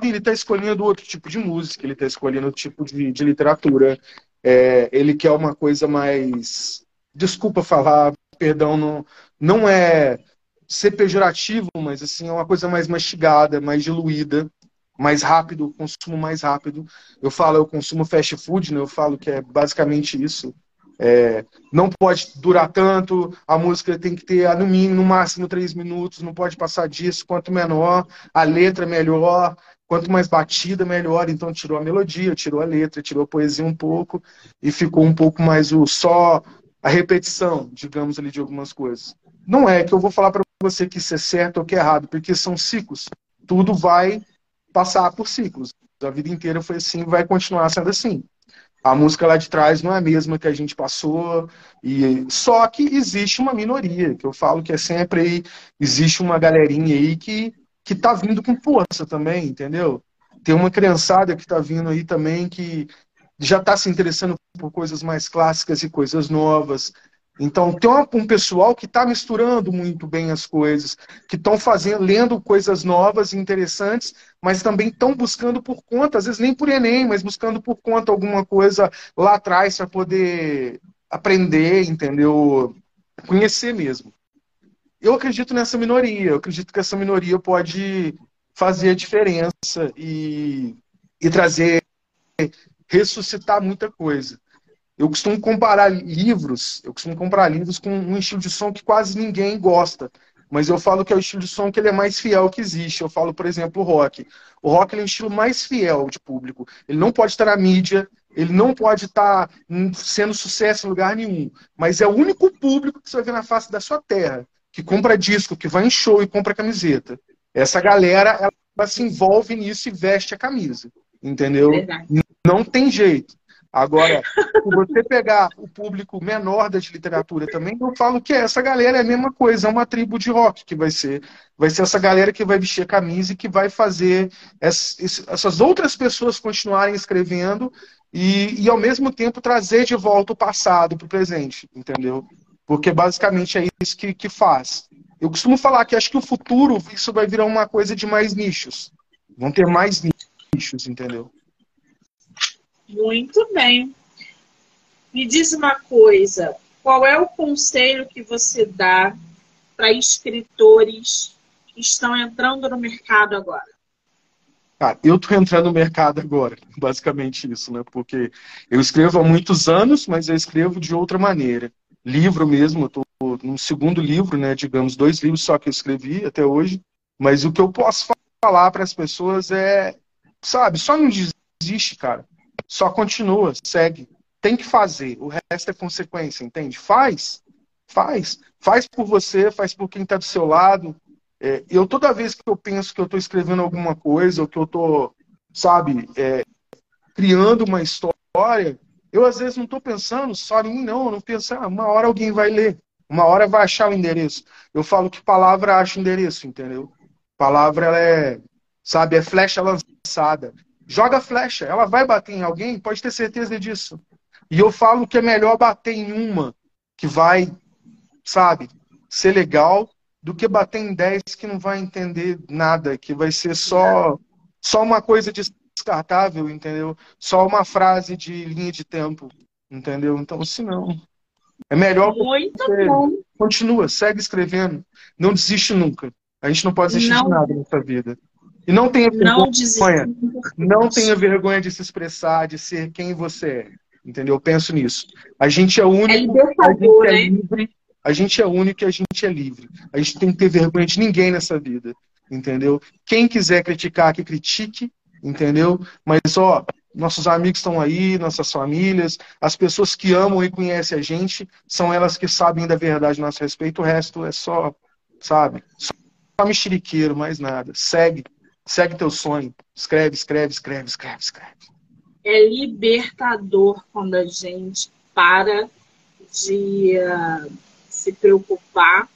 ele está escolhendo outro tipo de música, ele está escolhendo outro tipo de, de literatura. É, ele quer uma coisa mais. Desculpa falar, perdão, não, não é ser pejorativo, mas assim, é uma coisa mais mastigada, mais diluída, mais rápido, consumo mais rápido. Eu falo, eu consumo fast food, né? eu falo que é basicamente isso. É, não pode durar tanto, a música tem que ter no mínimo, no máximo três minutos, não pode passar disso, quanto menor, a letra melhor, quanto mais batida, melhor. Então tirou a melodia, tirou a letra, tirou a poesia um pouco e ficou um pouco mais o só a repetição, digamos ali, de algumas coisas. Não é que eu vou falar para você que é certo ou que é errado, porque são ciclos. Tudo vai passar por ciclos. A vida inteira foi assim, vai continuar sendo assim. A música lá de trás não é a mesma que a gente passou, e só que existe uma minoria, que eu falo que é sempre aí, existe uma galerinha aí que que tá vindo com força também, entendeu? Tem uma criançada que tá vindo aí também que já está se interessando por coisas mais clássicas e coisas novas. Então, tem um pessoal que está misturando muito bem as coisas, que estão fazendo, lendo coisas novas e interessantes, mas também estão buscando por conta, às vezes nem por Enem, mas buscando por conta alguma coisa lá atrás para poder aprender, entendeu? Conhecer mesmo. Eu acredito nessa minoria, eu acredito que essa minoria pode fazer a diferença e, e trazer, ressuscitar muita coisa. Eu costumo comparar livros, eu costumo comparar livros com um estilo de som que quase ninguém gosta. Mas eu falo que é o estilo de som que ele é mais fiel que existe. Eu falo, por exemplo, o rock. O rock é o estilo mais fiel de público. Ele não pode estar na mídia, ele não pode estar sendo sucesso em lugar nenhum. Mas é o único público que você vai ver na face da sua terra, que compra disco, que vai em show e compra camiseta. Essa galera, ela se envolve nisso e veste a camisa. Entendeu? Verdade. Não tem jeito. Agora, se você pegar o público menor da literatura também, eu falo que essa galera é a mesma coisa, é uma tribo de rock que vai ser. Vai ser essa galera que vai vestir a camisa e que vai fazer essas outras pessoas continuarem escrevendo e, e ao mesmo tempo trazer de volta o passado para o presente, entendeu? Porque basicamente é isso que, que faz. Eu costumo falar que acho que o futuro isso vai virar uma coisa de mais nichos. Vão ter mais nichos, entendeu? Muito bem. Me diz uma coisa: qual é o conselho que você dá para escritores que estão entrando no mercado agora? Ah, eu estou entrando no mercado agora, [laughs] basicamente isso, né? Porque eu escrevo há muitos anos, mas eu escrevo de outra maneira. Livro mesmo, eu estou no segundo livro, né? Digamos, dois livros só que eu escrevi até hoje. Mas o que eu posso falar para as pessoas é, sabe, só não desiste, cara. Só continua, segue. Tem que fazer. O resto é consequência, entende? Faz. Faz. Faz por você, faz por quem está do seu lado. É, eu, toda vez que eu penso que eu estou escrevendo alguma coisa, ou que eu estou, sabe, é, criando uma história, eu às vezes não estou pensando só em mim, não. Eu não penso, ah, uma hora alguém vai ler. Uma hora vai achar o endereço. Eu falo que palavra acha endereço, entendeu? Palavra, ela é, sabe, é flecha lançada joga flecha, ela vai bater em alguém, pode ter certeza disso. E eu falo que é melhor bater em uma que vai, sabe, ser legal, do que bater em dez que não vai entender nada, que vai ser só, só uma coisa descartável, entendeu? Só uma frase de linha de tempo, entendeu? Então, se não. É melhor. Muito bom. Continua, segue escrevendo. Não desiste nunca. A gente não pode desistir não. de nada nessa vida. E não tenha vergonha. Não, não tenha vergonha de se expressar, de ser quem você é. Entendeu? Eu penso nisso. A gente é único, é a gente é livre, a gente é único e a gente é livre. A gente tem que ter vergonha de ninguém nessa vida. Entendeu? Quem quiser criticar, que critique, entendeu? Mas, ó, nossos amigos estão aí, nossas famílias, as pessoas que amam e conhecem a gente, são elas que sabem da verdade a nosso respeito. O resto é só, sabe? Só mexeriqueiro, mais nada. Segue, segue teu sonho. Escreve, escreve, escreve, escreve, escreve. É libertador quando a gente para de uh, se preocupar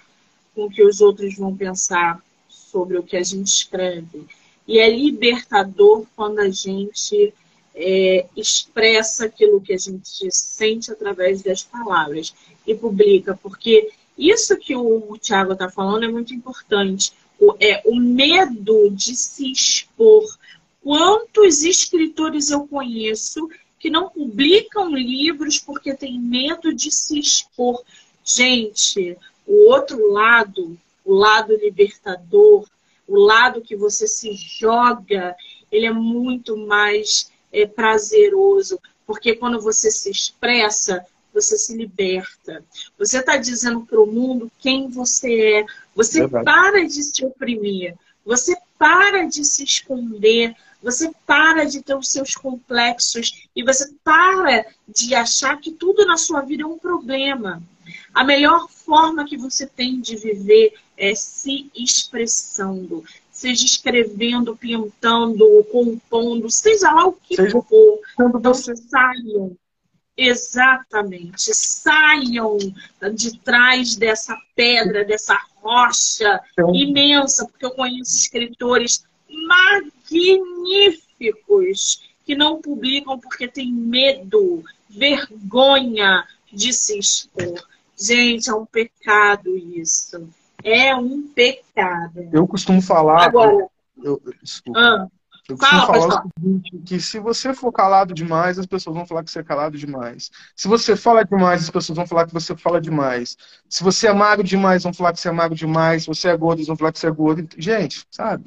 com o que os outros vão pensar sobre o que a gente escreve. E é libertador quando a gente é, expressa aquilo que a gente sente através das palavras e publica, porque isso que o Tiago está falando é muito importante. É, o medo de se expor. Quantos escritores eu conheço que não publicam livros porque tem medo de se expor? Gente, o outro lado, o lado libertador, o lado que você se joga, ele é muito mais é, prazeroso, porque quando você se expressa, você se liberta. Você está dizendo para o mundo quem você é. Você Verdade. para de se oprimir. Você para de se esconder. Você para de ter os seus complexos. E você para de achar que tudo na sua vida é um problema. A melhor forma que você tem de viver é se expressando, seja escrevendo, pintando, compondo, seja lá o que seja for. Então saiam. Exatamente. Saiam de trás dessa pedra, dessa rocha então, imensa, porque eu conheço escritores magníficos que não publicam porque tem medo, vergonha de se expor. Gente, é um pecado isso. É um pecado. Eu costumo falar. Agora. Eu, desculpa. Ah, eu fala, falar o seguinte: que se você for calado demais, as pessoas vão falar que você é calado demais. Se você fala demais, as pessoas vão falar que você fala demais. Se você é magro demais, vão falar que você é magro demais. Se você é gordo, vão falar que você é gordo. Gente, sabe?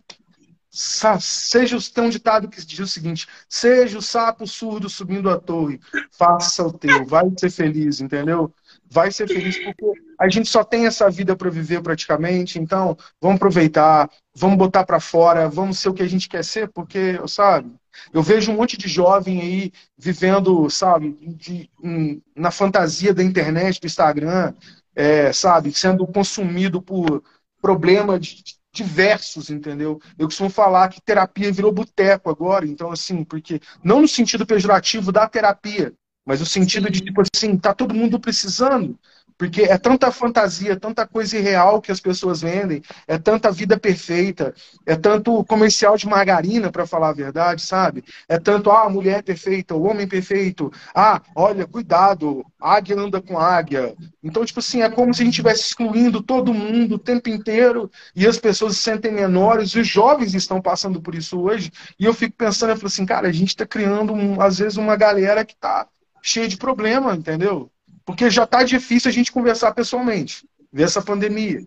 Seja tem um ditado que diz o seguinte: seja o sapo surdo subindo a torre, faça o teu, vai ser feliz, entendeu? Vai ser feliz, porque a gente só tem essa vida para viver praticamente, então vamos aproveitar, vamos botar para fora, vamos ser o que a gente quer ser, porque, sabe, eu vejo um monte de jovem aí vivendo, sabe, de, um, na fantasia da internet, do Instagram, é, sabe, sendo consumido por problemas diversos, entendeu? Eu costumo falar que terapia virou boteco agora, então assim, porque não no sentido pejorativo da terapia, mas o sentido Sim. de, tipo assim, tá todo mundo precisando. Porque é tanta fantasia, tanta coisa irreal que as pessoas vendem, é tanta vida perfeita, é tanto comercial de margarina, para falar a verdade, sabe? É tanto, ah, a mulher perfeita, o homem perfeito, ah, olha, cuidado, águia anda com águia. Então, tipo assim, é como se a gente estivesse excluindo todo mundo o tempo inteiro e as pessoas se sentem menores, e os jovens estão passando por isso hoje. E eu fico pensando, eu falo assim, cara, a gente está criando, um, às vezes, uma galera que está cheia de problema, entendeu? Porque já está difícil a gente conversar pessoalmente, ver essa pandemia.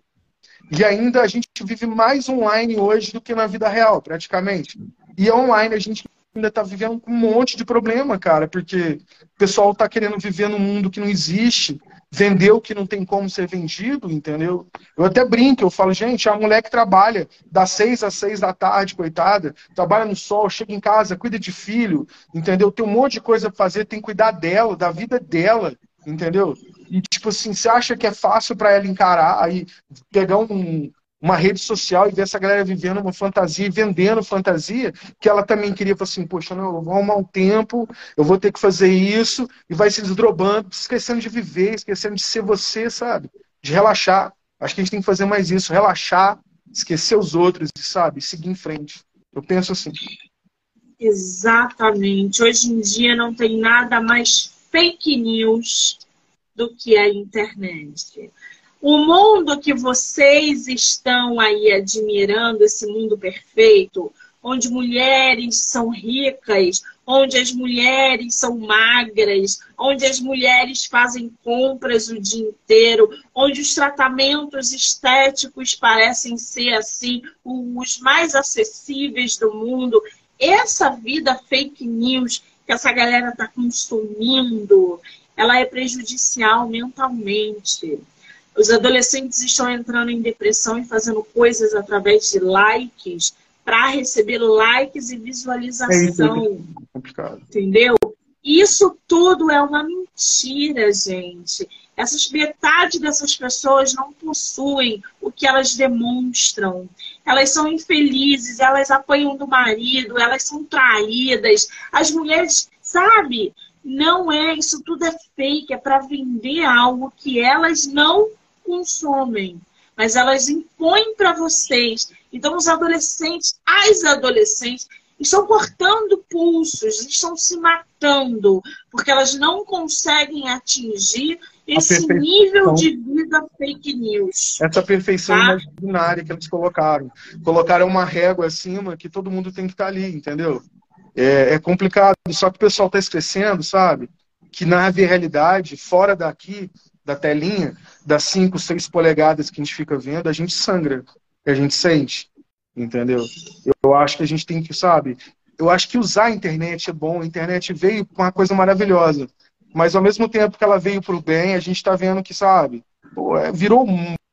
E ainda a gente vive mais online hoje do que na vida real, praticamente. E online a gente ainda está vivendo um monte de problema, cara, porque o pessoal está querendo viver num mundo que não existe, vender o que não tem como ser vendido, entendeu? Eu até brinco, eu falo, gente, a mulher que trabalha das seis às seis da tarde, coitada, trabalha no sol, chega em casa, cuida de filho, entendeu? Tem um monte de coisa para fazer, tem que cuidar dela, da vida dela, entendeu? E, tipo assim, você acha que é fácil para ela encarar, aí pegar um, uma rede social e ver essa galera vivendo uma fantasia e vendendo fantasia, que ela também queria falar assim, poxa, não, eu vou arrumar um tempo, eu vou ter que fazer isso, e vai se desdrobando, esquecendo de viver, esquecendo de ser você, sabe? De relaxar. Acho que a gente tem que fazer mais isso, relaxar, esquecer os outros, sabe? Seguir em frente. Eu penso assim. Exatamente. Hoje em dia não tem nada mais fake news do que a internet. O mundo que vocês estão aí admirando, esse mundo perfeito, onde mulheres são ricas, onde as mulheres são magras, onde as mulheres fazem compras o dia inteiro, onde os tratamentos estéticos parecem ser assim os mais acessíveis do mundo. Essa vida fake news que essa galera está consumindo, ela é prejudicial mentalmente. Os adolescentes estão entrando em depressão e fazendo coisas através de likes para receber likes e visualização. É, é. Entendeu? Isso tudo é uma mentira, gente. Essas metade dessas pessoas não possuem o que elas demonstram. Elas são infelizes, elas apanham do marido, elas são traídas. As mulheres, sabe? Não é, isso tudo é fake, é para vender algo que elas não consomem, mas elas impõem para vocês. Então os adolescentes, as adolescentes estão cortando pulsos, estão se matando, porque elas não conseguem atingir esse nível de vida fake news. Essa perfeição tá? imaginária que eles colocaram. Colocaram uma régua acima que todo mundo tem que estar tá ali, entendeu? É, é complicado, só que o pessoal está esquecendo, sabe? Que na realidade, fora daqui, da telinha, das 5, 6 polegadas que a gente fica vendo, a gente sangra, a gente sente, entendeu? Eu acho que a gente tem que, sabe? Eu acho que usar a internet é bom, a internet veio com uma coisa maravilhosa. Mas ao mesmo tempo que ela veio para o bem, a gente está vendo que, sabe, é, virou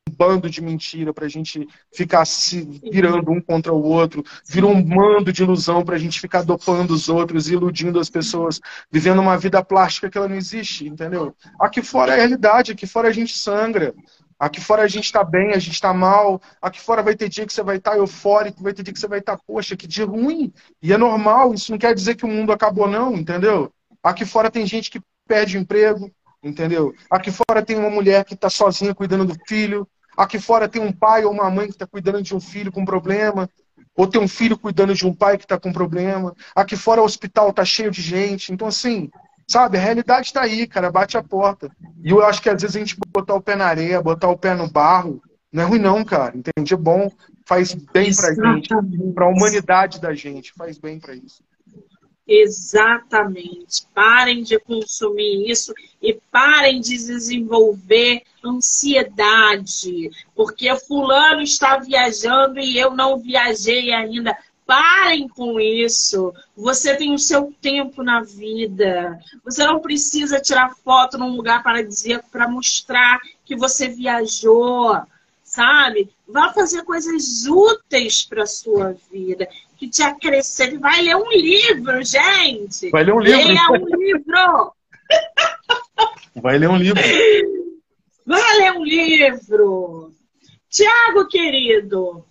bando de mentira para a gente ficar se virando um contra o outro, virou um mando de ilusão para a gente ficar dopando os outros, iludindo as pessoas, vivendo uma vida plástica que ela não existe, entendeu? Aqui fora é a realidade, aqui fora a gente sangra. Aqui fora a gente está bem, a gente está mal. Aqui fora vai ter dia que você vai estar tá eufórico, vai ter dia que você vai estar, tá, poxa, que dia ruim. E é normal, isso não quer dizer que o mundo acabou, não, entendeu? Aqui fora tem gente que perde emprego, entendeu? Aqui fora tem uma mulher que está sozinha cuidando do filho. Aqui fora tem um pai ou uma mãe que está cuidando de um filho com problema. Ou tem um filho cuidando de um pai que está com problema. Aqui fora o hospital está cheio de gente. Então, assim, sabe, a realidade está aí, cara, bate a porta. E eu acho que às vezes a gente botar o pé na areia, botar o pé no barro, não é ruim não, cara. Entende? É bom, faz bem pra gente, pra humanidade da gente, faz bem para isso. Exatamente. Parem de consumir isso e parem de desenvolver ansiedade, porque fulano está viajando e eu não viajei ainda. Parem com isso. Você tem o seu tempo na vida. Você não precisa tirar foto num lugar para dizer, para mostrar que você viajou, sabe? Vá fazer coisas úteis para sua vida que te acrescente. Vai ler um livro, gente. Vai ler um livro. Leia um livro. Vai ler um livro. Vai ler um livro. Tiago, querido,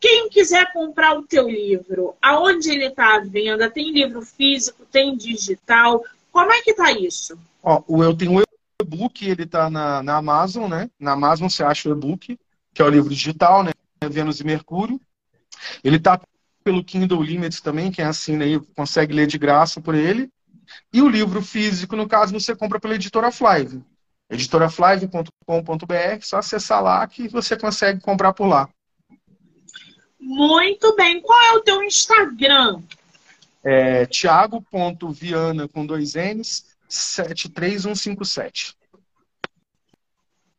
quem quiser comprar o teu livro, aonde ele está à venda? Tem livro físico, tem digital? Como é que tá isso? Ó, eu tenho um e-book, ele está na, na Amazon, né? Na Amazon você acha o e-book, que é o livro digital, né? Vênus e Mercúrio. Ele está pelo Kindle Limits também, quem assina aí consegue ler de graça por ele. E o livro físico, no caso, você compra pela editora Flive. editoraflive.com.br, só acessar lá que você consegue comprar por lá. Muito bem. Qual é o teu Instagram? É thiago.viana com dois N's 73157.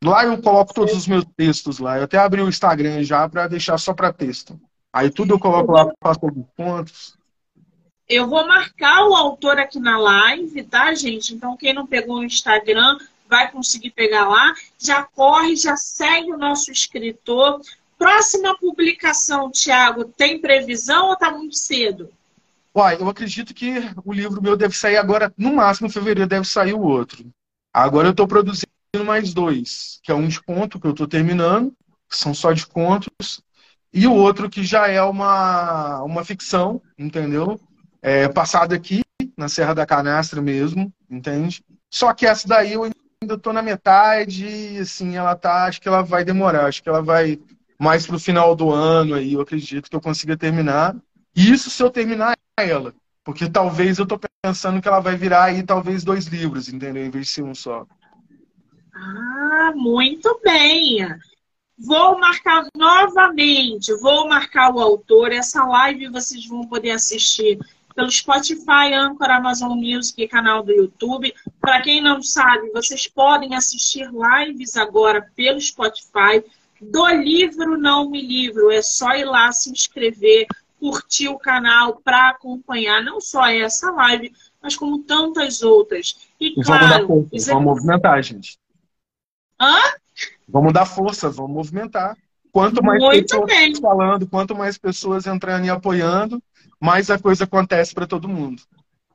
Lá eu coloco todos os meus textos lá. Eu até abri o Instagram já para deixar só para texto. Aí tudo eu coloco lá, faço alguns pontos. Eu vou marcar o autor aqui na live, tá, gente? Então, quem não pegou o Instagram vai conseguir pegar lá. Já corre, já segue o nosso escritor. Próxima publicação, Tiago, tem previsão ou tá muito cedo? Uai, eu acredito que o livro meu deve sair agora, no máximo em fevereiro deve sair o outro. Agora eu estou produzindo mais dois, que é um de conto que eu estou terminando, são só de contos, e o outro que já é uma, uma ficção, entendeu? É, passada aqui, na Serra da Canastra mesmo, entende? Só que essa daí eu ainda tô na metade e, assim, ela tá, acho que ela vai demorar, acho que ela vai mais pro final do ano aí, eu acredito que eu consiga terminar. Isso se eu terminar ela, porque talvez eu tô pensando que ela vai virar aí talvez dois livros, entendeu? Em vez de ser um só. Ah, muito bem. Vou marcar novamente, vou marcar o autor. Essa live vocês vão poder assistir pelo Spotify, Anchor, Amazon Music e canal do YouTube. Para quem não sabe, vocês podem assistir lives agora pelo Spotify do livro Não Me Livro. É só ir lá se inscrever, curtir o canal para acompanhar não só essa live, mas como tantas outras. E claro, vamos, vamos movimentar, gente. Hã? Vamos dar força, vamos movimentar. Quanto mais Muito pessoas bem. falando, quanto mais pessoas entrando e apoiando, mais a coisa acontece para todo mundo.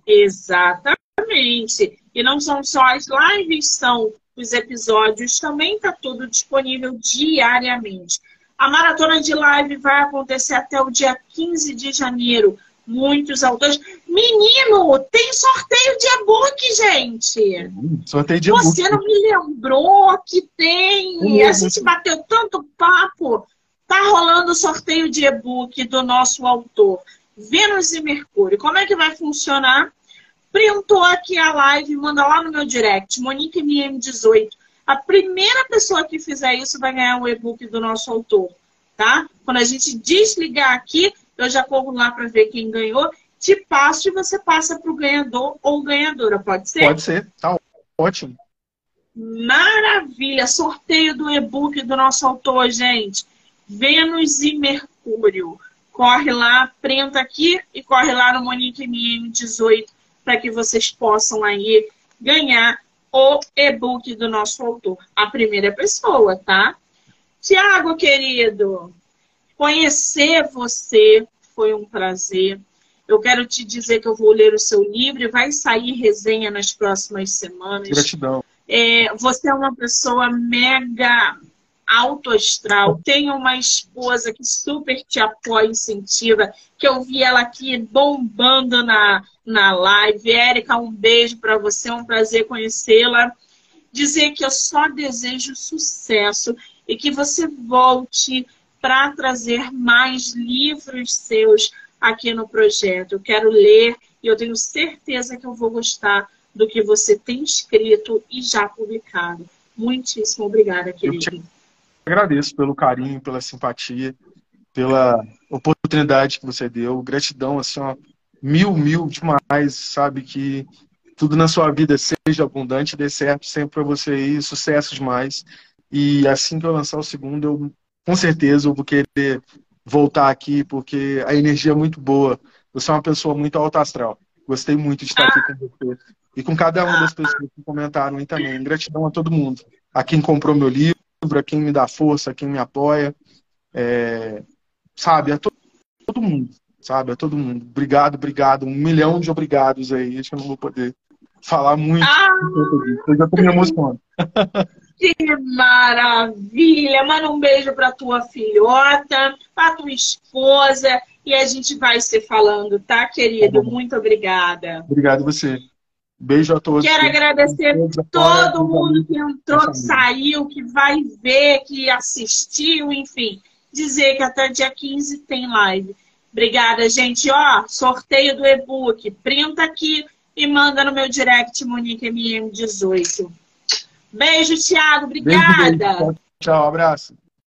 Exatamente. E não são só as lives, são os episódios, também está tudo disponível diariamente. A maratona de live vai acontecer até o dia 15 de janeiro. Muitos autores. Menino, tem sorteio de e-book, gente. Sorteio de e-book. Você não me lembrou que tem. A gente bateu tanto papo. Tá rolando o sorteio de e-book do nosso autor, Vênus e Mercúrio. Como é que vai funcionar? Printou aqui a live, manda lá no meu direct, Monique MM18. A primeira pessoa que fizer isso vai ganhar um e-book do nosso autor, tá? Quando a gente desligar aqui, eu já corro lá para ver quem ganhou, te passo e você passa para o ganhador ou ganhadora, pode ser? Pode ser, tá ótimo. Maravilha! Sorteio do e-book do nosso autor, gente. Vênus e Mercúrio. Corre lá, prenda aqui e corre lá no Monique MM18 para que vocês possam aí ganhar o e-book do nosso autor. A primeira pessoa, tá? Tiago, querido, conhecer você foi um prazer. Eu quero te dizer que eu vou ler o seu livro e vai sair resenha nas próximas semanas. Gratidão. É, você é uma pessoa mega alto astral, tem uma esposa que super te apoia, incentiva, que eu vi ela aqui bombando na, na live. Érica, um beijo para você, é um prazer conhecê-la. Dizer que eu só desejo sucesso e que você volte para trazer mais livros seus aqui no projeto. Eu quero ler e eu tenho certeza que eu vou gostar do que você tem escrito e já publicado. Muitíssimo obrigada, querido agradeço pelo carinho, pela simpatia, pela oportunidade que você deu. Gratidão, assim, ó, mil, mil demais, sabe? Que tudo na sua vida seja abundante, dê certo sempre para você aí, sucesso demais. E assim que eu lançar o segundo, eu com certeza eu vou querer voltar aqui, porque a energia é muito boa. Você é uma pessoa muito alta astral. Gostei muito de estar aqui com você. E com cada uma das pessoas que comentaram aí também. Gratidão a todo mundo. A quem comprou meu livro a quem me dá força, a quem me apoia. É, sabe, a to todo mundo, sabe, a todo mundo. Obrigado, obrigado. Um milhão de obrigados aí. Acho que eu não vou poder falar muito. Ah, eu já tô me emocionando. [laughs] Que maravilha! Manda um beijo para tua filhota, para tua esposa e a gente vai se falando, tá, querido? Tá Muito obrigada. Obrigado você. Beijo a todos. Quero agradecer todo mundo que entrou, que saiu, que vai ver, que assistiu, enfim. Dizer que até dia 15 tem live. Obrigada, gente. Ó, sorteio do e-book. Printa aqui e manda no meu direct, Monique MM18. Beijo, Thiago. Obrigada. Beijo, beijo. Tchau, abraço.